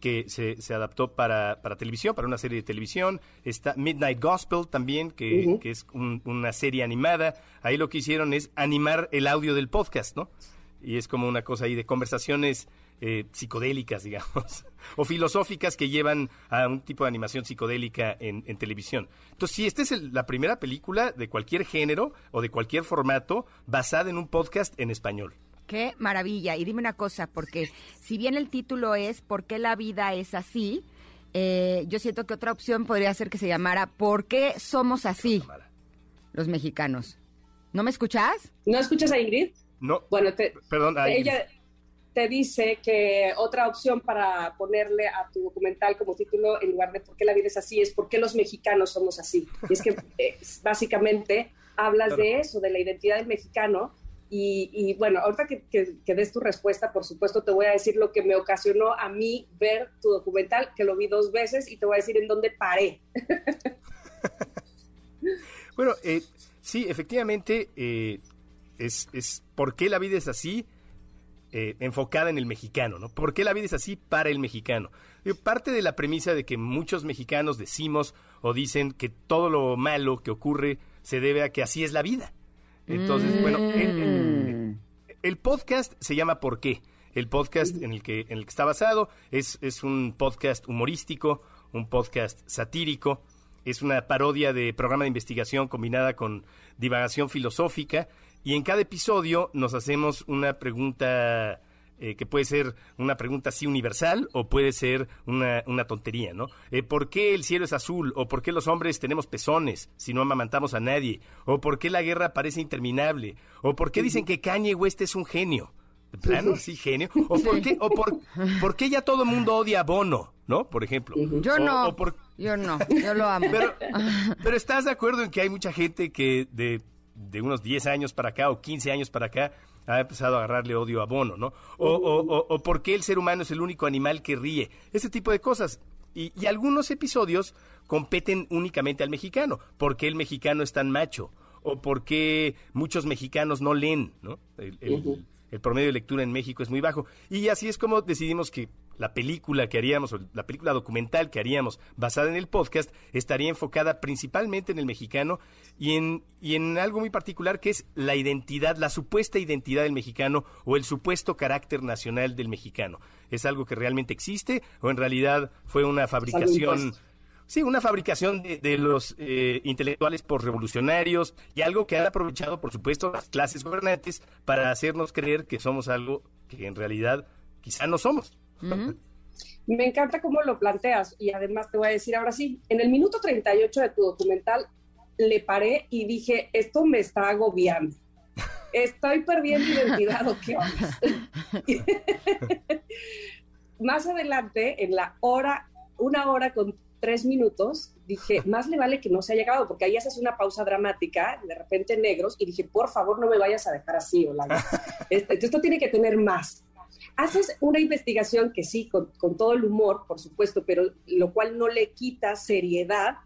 que se, se adaptó para, para, televisión, para una serie de televisión. Está Midnight Gospel también, que, que es una serie animada. Ahí lo que hicieron es animar el audio del podcast, ¿no? Y es como una cosa ahí de conversaciones eh, psicodélicas, digamos, o filosóficas que llevan a un tipo de animación psicodélica en, en televisión. Entonces, sí, esta es la primera película de cualquier género o de cualquier formato basada en un podcast en español. Qué maravilla. Y dime una cosa, porque si bien el título es ¿Por qué la vida es así? Eh, yo siento que otra opción podría ser que se llamara ¿Por qué somos así los mexicanos? ¿No me escuchas? ¿No escuchas a Ingrid? No. Bueno, perdón. ella te dice que otra opción para ponerle a tu documental como título, en lugar de ¿Por qué la vida es así? es ¿Por qué los mexicanos somos así? Y es que eh, básicamente hablas de eso, de la identidad del mexicano y, bueno, ahorita que, que, des tu respuesta, por supuesto, te voy a decir lo que me ocasionó a mí ver tu documental, que lo vi dos veces, y te voy a decir en dónde paré. bueno, eh, sí, efectivamente, eh, es, es por qué la vida es así, eh, enfocada en el mexicano, ¿no? ¿Por qué la vida es así para el mexicano? parte de la premisa de que muchos mexicanos decimos o dicen que todo lo malo que ocurre se debe a que así es la vida. Entonces, bueno, mm. el, podcast se llama ¿Por qué? El podcast en el que, en el que está basado es, es un podcast humorístico, un podcast satírico, es una parodia de programa de investigación combinada con divagación filosófica y en cada episodio nos hacemos una pregunta eh, que puede ser una pregunta así universal o puede ser una, una tontería, ¿no? Eh, ¿Por qué el cielo es azul? ¿O por qué los hombres tenemos pezones si no amamantamos a nadie? ¿O por qué la guerra parece interminable? ¿O por qué dicen que Kanye West es un genio? ¿De plano? Sí, genio. ¿O por qué, o por, por qué ya todo el mundo odia a Bono? ¿No? Por ejemplo. Yo no. Yo no. Yo lo amo. Pero, pero ¿estás de acuerdo en que hay mucha gente que de, de unos 10 años para acá o 15 años para acá ha empezado a agarrarle odio a Bono, ¿no? O, o, o, por qué el ser humano es el único animal que ríe. Ese tipo de cosas. Y, y algunos episodios competen únicamente al mexicano. ¿Por qué el mexicano es tan macho? O por qué muchos mexicanos no leen, ¿no? el promedio de lectura en México es muy bajo. Y así es como decidimos que la película que haríamos, o la película documental que haríamos basada en el podcast, estaría enfocada principalmente en el mexicano y en, y en algo muy particular que es la identidad, la supuesta identidad del mexicano o el supuesto carácter nacional del mexicano. ¿Es algo que realmente existe o en realidad fue una fabricación... Sí, una fabricación de, los eh, intelectuales revolucionarios y algo que han aprovechado, por supuesto, las clases gobernantes para hacernos creer que somos algo que en realidad quizá no somos. Me encanta cómo lo planteas y además te voy a decir ahora sí, en el minuto 38 de tu documental le paré y dije, esto me está agobiando. Estoy perdiendo identidad o qué Más adelante, en la hora, una hora con tres minutos, dije, más le vale que no se haya acabado, porque ahí haces una pausa dramática, de repente negros, y dije, por favor, no me vayas a dejar así. Este, esto tiene que tener más haces una investigación que sí, con, todo el humor, por supuesto, pero lo cual no le quita seriedad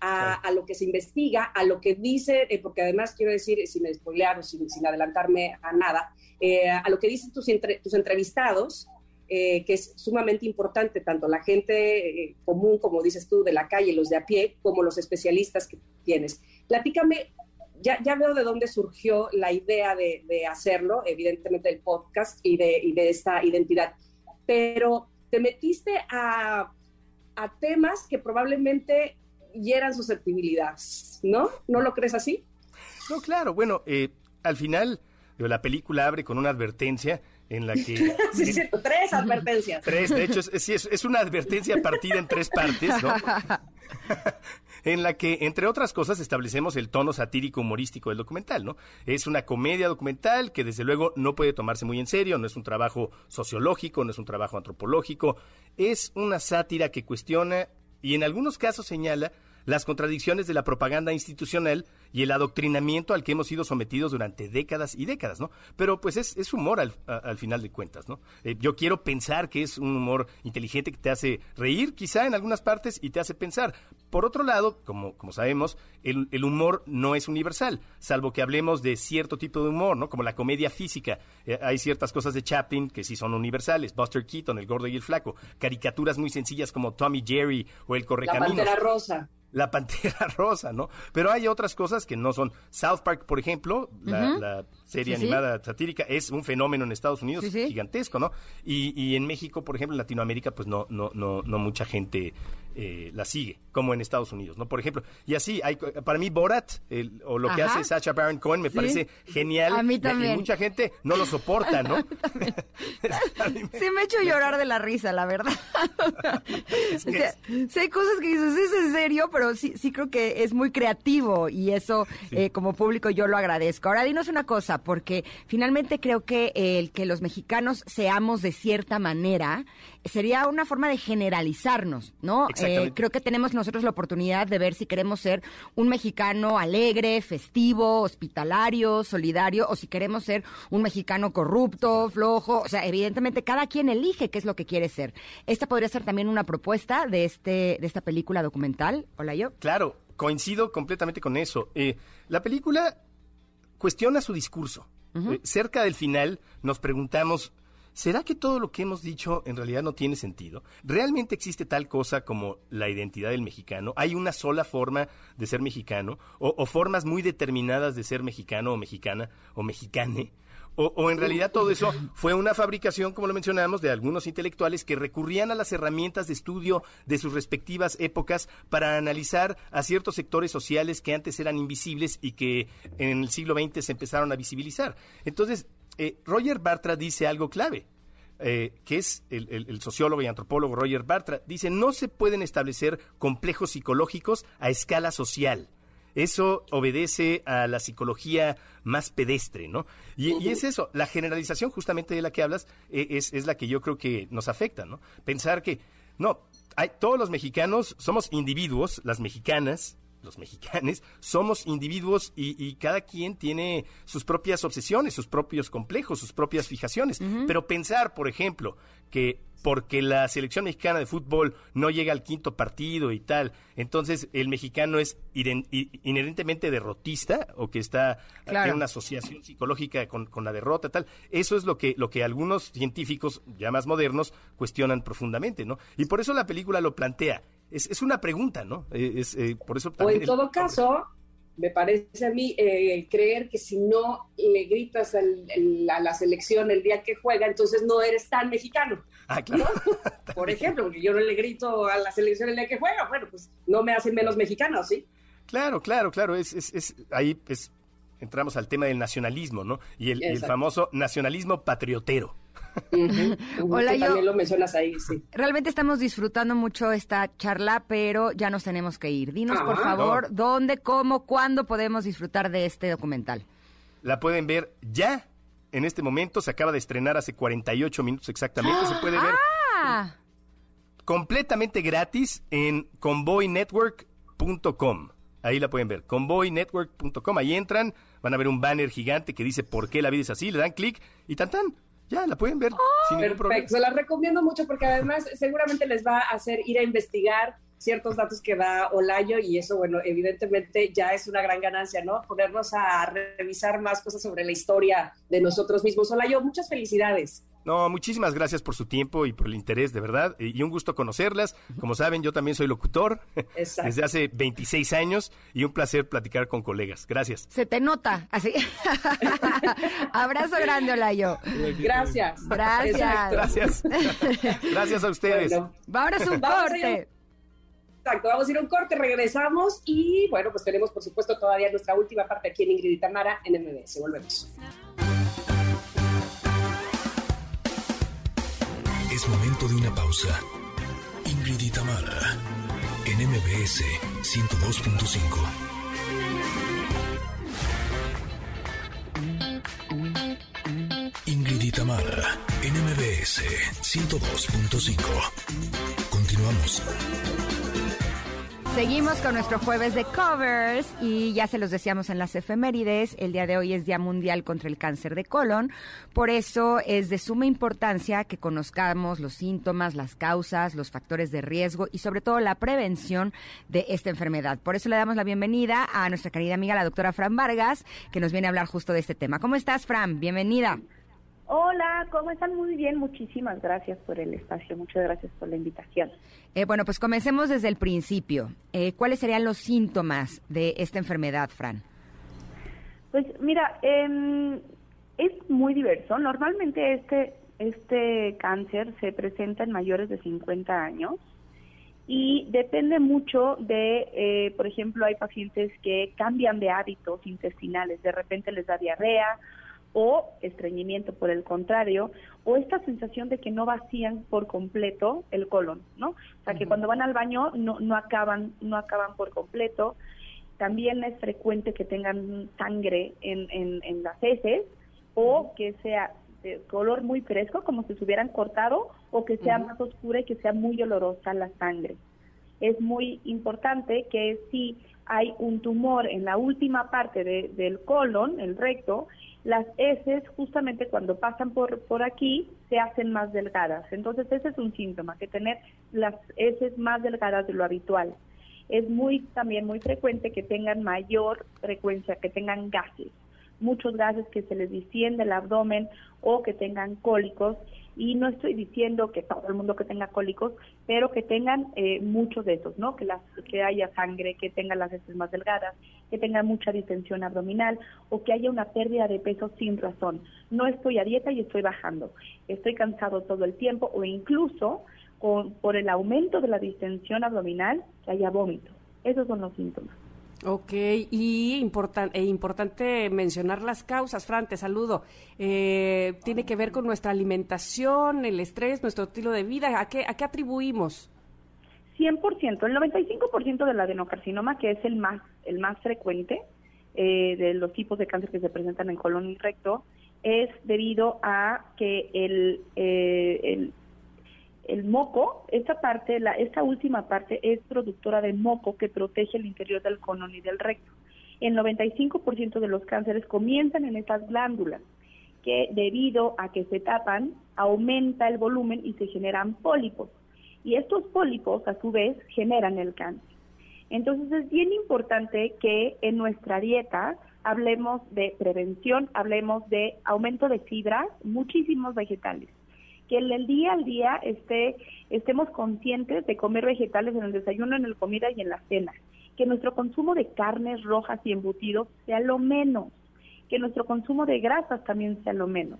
a, lo que se investiga, a lo que dice, eh, porque además quiero decir, sin spoilear o sin, adelantarme a nada, eh, a lo que dicen tus, tus entrevistados, eh, que es sumamente importante, tanto la gente común, como dices tú, de la calle, los de a pie, como los especialistas que tienes. Platícame ya, ya veo de dónde surgió la idea de, hacerlo, evidentemente el podcast y de, y de esta identidad, pero te metiste a, a temas que probablemente hieran susceptibilidades, ¿no? ¿No lo crees así? No, claro, bueno, eh, al final la película abre con una advertencia en la que... sí, sí, tres advertencias. Tres, de hecho, es, es, es, una advertencia partida en tres partes, ¿no? en la que, entre otras cosas, establecemos el tono satírico humorístico del documental, ¿no? Es una comedia documental que, desde luego, no puede tomarse muy en serio, no es un trabajo sociológico, no es un trabajo antropológico, es una sátira que cuestiona y en algunos casos señala las contradicciones de la propaganda institucional y el adoctrinamiento al que hemos sido sometidos durante décadas y décadas, ¿no? Pero pues es, humor al, final de cuentas, ¿no? Eh, yo quiero pensar que es un humor inteligente que te hace reír quizá en algunas partes y te hace pensar. Por otro lado, como, como sabemos, el, humor no es universal, salvo que hablemos de cierto tipo de humor, ¿no? Como la comedia física. Eh, hay ciertas cosas de Chaplin que sí son universales. Buster Keaton, el gordo y el flaco. Caricaturas muy sencillas como Tommy Jerry o el Correcaminos. La Pantera Rosa la Pantera Rosa, ¿no? Pero hay otras cosas que no son. South Park, por ejemplo, la, serie animada satírica, es un fenómeno en Estados Unidos gigantesco, ¿no? Y, y en México, por ejemplo, en Latinoamérica, pues no, no, no, no mucha gente eh, la sigue, como en Estados Unidos, ¿no? Por ejemplo, y así, hay, para mí Borat, o lo que hace Sacha Baron Cohen, me parece genial. A mí también. mucha gente no lo soporta, ¿no? sí, me he hecho llorar de la risa, la verdad. sí hay cosas que dices, es en serio, pero sí, sí creo que es muy creativo y eso, eh, como público, yo lo agradezco. Ahora, dinos una cosa, porque finalmente creo que el que los mexicanos seamos de cierta manera sería una forma de generalizarnos, ¿no? Eh, creo que tenemos nosotros la oportunidad de ver si queremos ser un mexicano alegre, festivo, hospitalario, solidario, o si queremos ser un mexicano corrupto, flojo. O sea, evidentemente cada quien elige qué es lo que quiere ser. Esta podría ser también una propuesta de este de esta película documental. Hola yo. Claro, coincido completamente con eso. Eh, la película cuestiona su discurso. Eh, cerca del final nos preguntamos ¿Será que todo lo que hemos dicho en realidad no tiene sentido? ¿Realmente existe tal cosa como la identidad del mexicano? ¿Hay una sola forma de ser mexicano? ¿O, formas muy determinadas de ser mexicano o mexicana o mexicane? O, en realidad todo eso fue una fabricación, como lo mencionamos, de algunos intelectuales que recurrían a las herramientas de estudio de sus respectivas épocas para analizar a ciertos sectores sociales que antes eran invisibles y que en el siglo XX se empezaron a visibilizar. Entonces, eh, Roger Bartra dice algo clave. Eh, que es el, sociólogo y antropólogo Roger Bartra, dice, no se pueden establecer complejos psicológicos a escala social. Eso obedece a la psicología más pedestre, ¿no? Y, es eso, la generalización justamente de la que hablas es, es, la que yo creo que nos afecta, ¿no? Pensar que, no, hay, todos los mexicanos somos individuos, las mexicanas, los mexicanos, somos individuos y, cada quien tiene sus propias obsesiones, sus propios complejos, sus propias fijaciones. Pero pensar, por ejemplo, que porque la selección mexicana de fútbol no llega al quinto partido y tal, entonces el mexicano es inherentemente derrotista o que está en una asociación psicológica con, la derrota tal. Eso es lo que lo que algunos científicos ya más modernos cuestionan profundamente, ¿no? Y por eso la película lo plantea es, es una pregunta, ¿no? Eh, es, eh, por eso o en todo caso, me parece a mí eh, creer que si no le gritas a la selección el día que juega, entonces no eres tan mexicano. Ah, claro. Por ejemplo, porque yo no le grito a la selección el día que juega, bueno, pues no me hace menos mexicano, ¿sí? Claro, claro, claro. Es, es, es ahí es, entramos al tema del nacionalismo, ¿no? Y el, el famoso nacionalismo patriotero. Hola, yo. También lo mencionas ahí, sí. Realmente estamos disfrutando mucho esta charla, pero ya nos tenemos que ir. Dinos, por favor, dónde, cómo, cuándo podemos disfrutar de este documental. La pueden ver ya. En este momento se acaba de estrenar hace 48 minutos exactamente. Se puede ver ah. completamente gratis en convoynetwork.com. Ahí la pueden ver, convoynetwork.com. Ahí entran, van a ver un banner gigante que dice ¿Por qué la vida es así? Le dan clic y tan tan ya, la pueden ver sin ningún problema. Se la recomiendo mucho porque además seguramente les va a hacer ir a investigar ciertos datos que da Olayo y eso, bueno, evidentemente ya es una gran ganancia, ¿no? Ponernos a revisar más cosas sobre la historia de nosotros mismos. Olayo, muchas felicidades. No, muchísimas gracias por su tiempo y por el interés, de verdad. Y un gusto conocerlas. Como saben, yo también soy locutor desde hace 26 años y un placer platicar con colegas. Gracias. Se te nota, así. Abrazo grande, Olayo. Gracias. Gracias. Gracias. Gracias a ustedes. Bueno, ahora es un corte. Exacto, vamos a ir a un corte, regresamos y bueno, pues tenemos por supuesto todavía nuestra última parte aquí en Ingrid y Tamara en MBS. Volvemos. Es momento de una pausa. Ingrid y Tamara en MBS 102.5. Ingrid y Tamara en MBS 102.5. Continuamos. Seguimos con nuestro jueves de covers y ya se los decíamos en las efemérides, el día de hoy es Día Mundial contra el Cáncer de Colon, por eso es de suma importancia que conozcamos los síntomas, las causas, los factores de riesgo y sobre todo la prevención de esta enfermedad. Por eso le damos la bienvenida a nuestra querida amiga la doctora Fran Vargas, que nos viene a hablar justo de este tema. ¿Cómo estás, Fran? Bienvenida. Hola, ¿cómo están? Muy bien, muchísimas gracias por el espacio, muchas gracias por la invitación. Eh, bueno, pues comencemos desde el principio. Eh, ¿Cuáles serían los síntomas de esta enfermedad, Fran? Pues mira, eh, es muy diverso. Normalmente este, este cáncer se presenta en mayores de 50 años y depende mucho de, eh, por ejemplo, hay pacientes que cambian de hábitos intestinales, de repente les da diarrea o estreñimiento por el contrario, o esta sensación de que no vacían por completo el colon, ¿no? O sea, que cuando van al baño no, no acaban no acaban por completo. También es frecuente que tengan sangre en, en, las heces o que sea de color muy fresco, como si se hubieran cortado, o que sea más oscura y que sea muy olorosa la sangre. Es muy importante que si hay un tumor en la última parte del colon, el recto, las heces justamente cuando pasan por, por aquí se hacen más delgadas. Entonces ese es un síntoma, que tener las heces más delgadas de lo habitual. Es muy también muy frecuente que tengan mayor frecuencia, que tengan gases, muchos gases que se les distiende el abdomen o que tengan cólicos y no estoy diciendo que todo el mundo que tenga cólicos, pero que tengan eh, muchos de esos, ¿no? Que, las, que haya sangre, que tengan las heces más delgadas, que tengan mucha distensión abdominal o que haya una pérdida de peso sin razón. No estoy a dieta y estoy bajando, estoy cansado todo el tiempo o incluso con, por el aumento de la distensión abdominal que haya vómito. Esos son los síntomas. Ok, y e importante mencionar las causas, Fran, te saludo. Eh, tiene que ver con nuestra alimentación, el estrés, nuestro estilo de vida. ¿A qué, a qué atribuimos? 100%, el 95% del adenocarcinoma, que es el más, el más frecuente eh, de los tipos de cáncer que se presentan en colon y recto, es debido a que el, eh, el el moco, esta parte, la, esta última parte es productora de moco que protege el interior del colon y del recto. El 95% de los cánceres comienzan en estas glándulas, que debido a que se tapan, aumenta el volumen y se generan pólipos. Y estos pólipos, a su vez, generan el cáncer. Entonces es bien importante que en nuestra dieta hablemos de prevención, hablemos de aumento de fibras, muchísimos vegetales que en el día al día esté, estemos conscientes de comer vegetales en el desayuno, en el comida y en la cena, que nuestro consumo de carnes rojas y embutidos sea lo menos, que nuestro consumo de grasas también sea lo menos.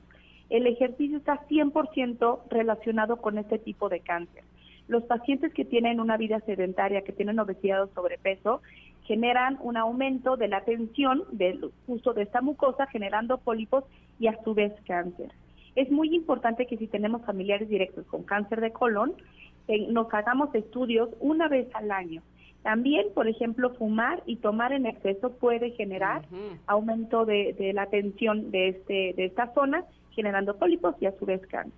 El ejercicio está 100% relacionado con este tipo de cáncer. Los pacientes que tienen una vida sedentaria, que tienen obesidad o sobrepeso, generan un aumento de la tensión del uso de esta mucosa, generando pólipos y a su vez cáncer es muy importante que si tenemos familiares directos con cáncer de colon, eh, nos hagamos estudios una vez al año. También, por ejemplo, fumar y tomar en exceso puede generar aumento de, la tensión de, este, de esta zona, generando pólipos y a su vez cáncer.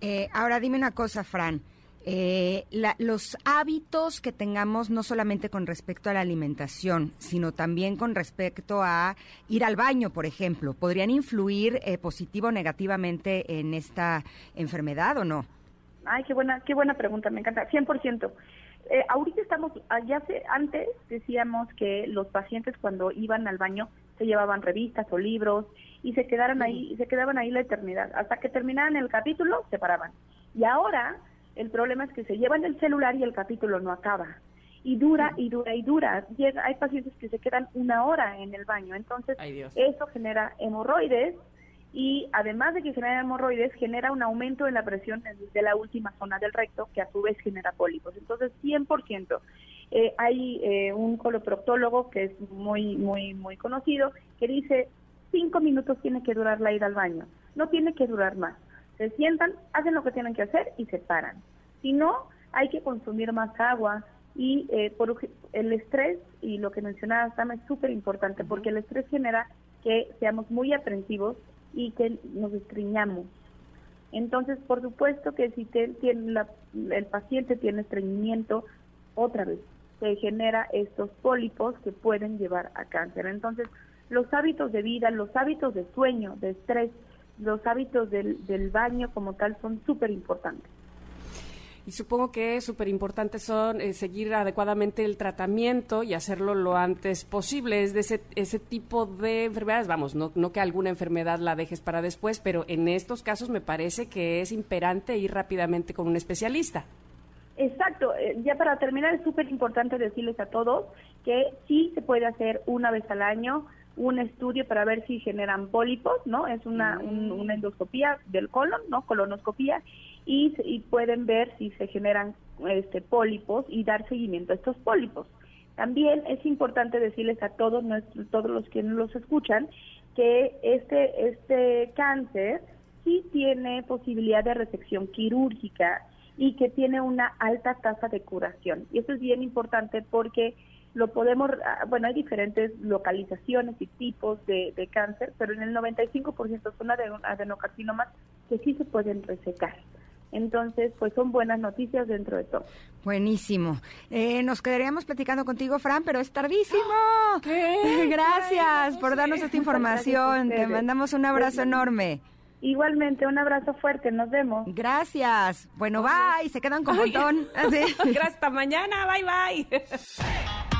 Eh, ahora dime una cosa, Fran eh, los hábitos que tengamos no solamente con respecto a la alimentación, sino también con respecto a ir al baño, por ejemplo, ¿podrían influir eh, positivo o negativamente en esta enfermedad o no? Ay, qué buena, qué buena pregunta, me encanta, 100%. Eh, ahorita estamos, ya antes decíamos que los pacientes cuando iban al baño se llevaban revistas o libros y se quedaron ahí, y se quedaban ahí la eternidad. Hasta que terminaban el capítulo, se paraban. Y ahora el problema es que se llevan el celular y el capítulo no acaba. Y dura y dura y dura. Llega, hay pacientes que se quedan una hora en el baño. Entonces, eso genera hemorroides y además de que genera hemorroides, genera un aumento en la presión de la última zona del recto, que a su vez genera pólipos. Entonces, 100%. Eh, hay eh, un coloproctólogo que es muy, muy, muy conocido, que dice, cinco minutos tiene que durar la ida al baño, no tiene que durar más. Se sientan, hacen lo que tienen que hacer y se paran. Si no, hay que consumir más agua y eh, por el estrés y lo que mencionaba Sam es súper importante porque el estrés genera que seamos muy aprensivos y que nos estreñamos. Entonces, por supuesto que si te, tiene el paciente tiene estreñimiento, otra vez se genera estos pólipos que pueden llevar a cáncer. Entonces, los hábitos de vida, los hábitos de sueño, de estrés, los hábitos del, del baño como tal son súper importantes. Y supongo que súper importante son eh, seguir adecuadamente el tratamiento y hacerlo lo antes posible. Es de ese, ese tipo de enfermedades, vamos, no, no que alguna enfermedad la dejes para después, pero en estos casos me parece que es imperante ir rápidamente con un especialista. Exacto, eh, ya para terminar es súper importante decirles a todos que sí se puede hacer una vez al año un estudio para ver si generan pólipos, ¿no? Es una, una endoscopía del colon, ¿no? Colonoscopía y, pueden ver si se generan este, pólipos y dar seguimiento a estos pólipos. También es importante decirles a todos todos los que nos escuchan que este este cáncer sí tiene posibilidad de resección quirúrgica y que tiene una alta tasa de curación. Y eso es bien importante porque lo podemos, ah, bueno, hay diferentes localizaciones y tipos de, de cáncer, pero en el 95% son adenocarcinomas que sí se pueden resecar. Entonces, pues son buenas noticias dentro de todo. Buenísimo. Eh, nos quedaríamos platicando contigo, Fran, pero es tardísimo. ¿Qué? Gracias por darnos esta información. Te mandamos un abrazo enorme. Igualmente, un abrazo fuerte, nos vemos. Gracias. Bueno, bye, se quedan con botón. Gracias, hasta mañana, bye bye.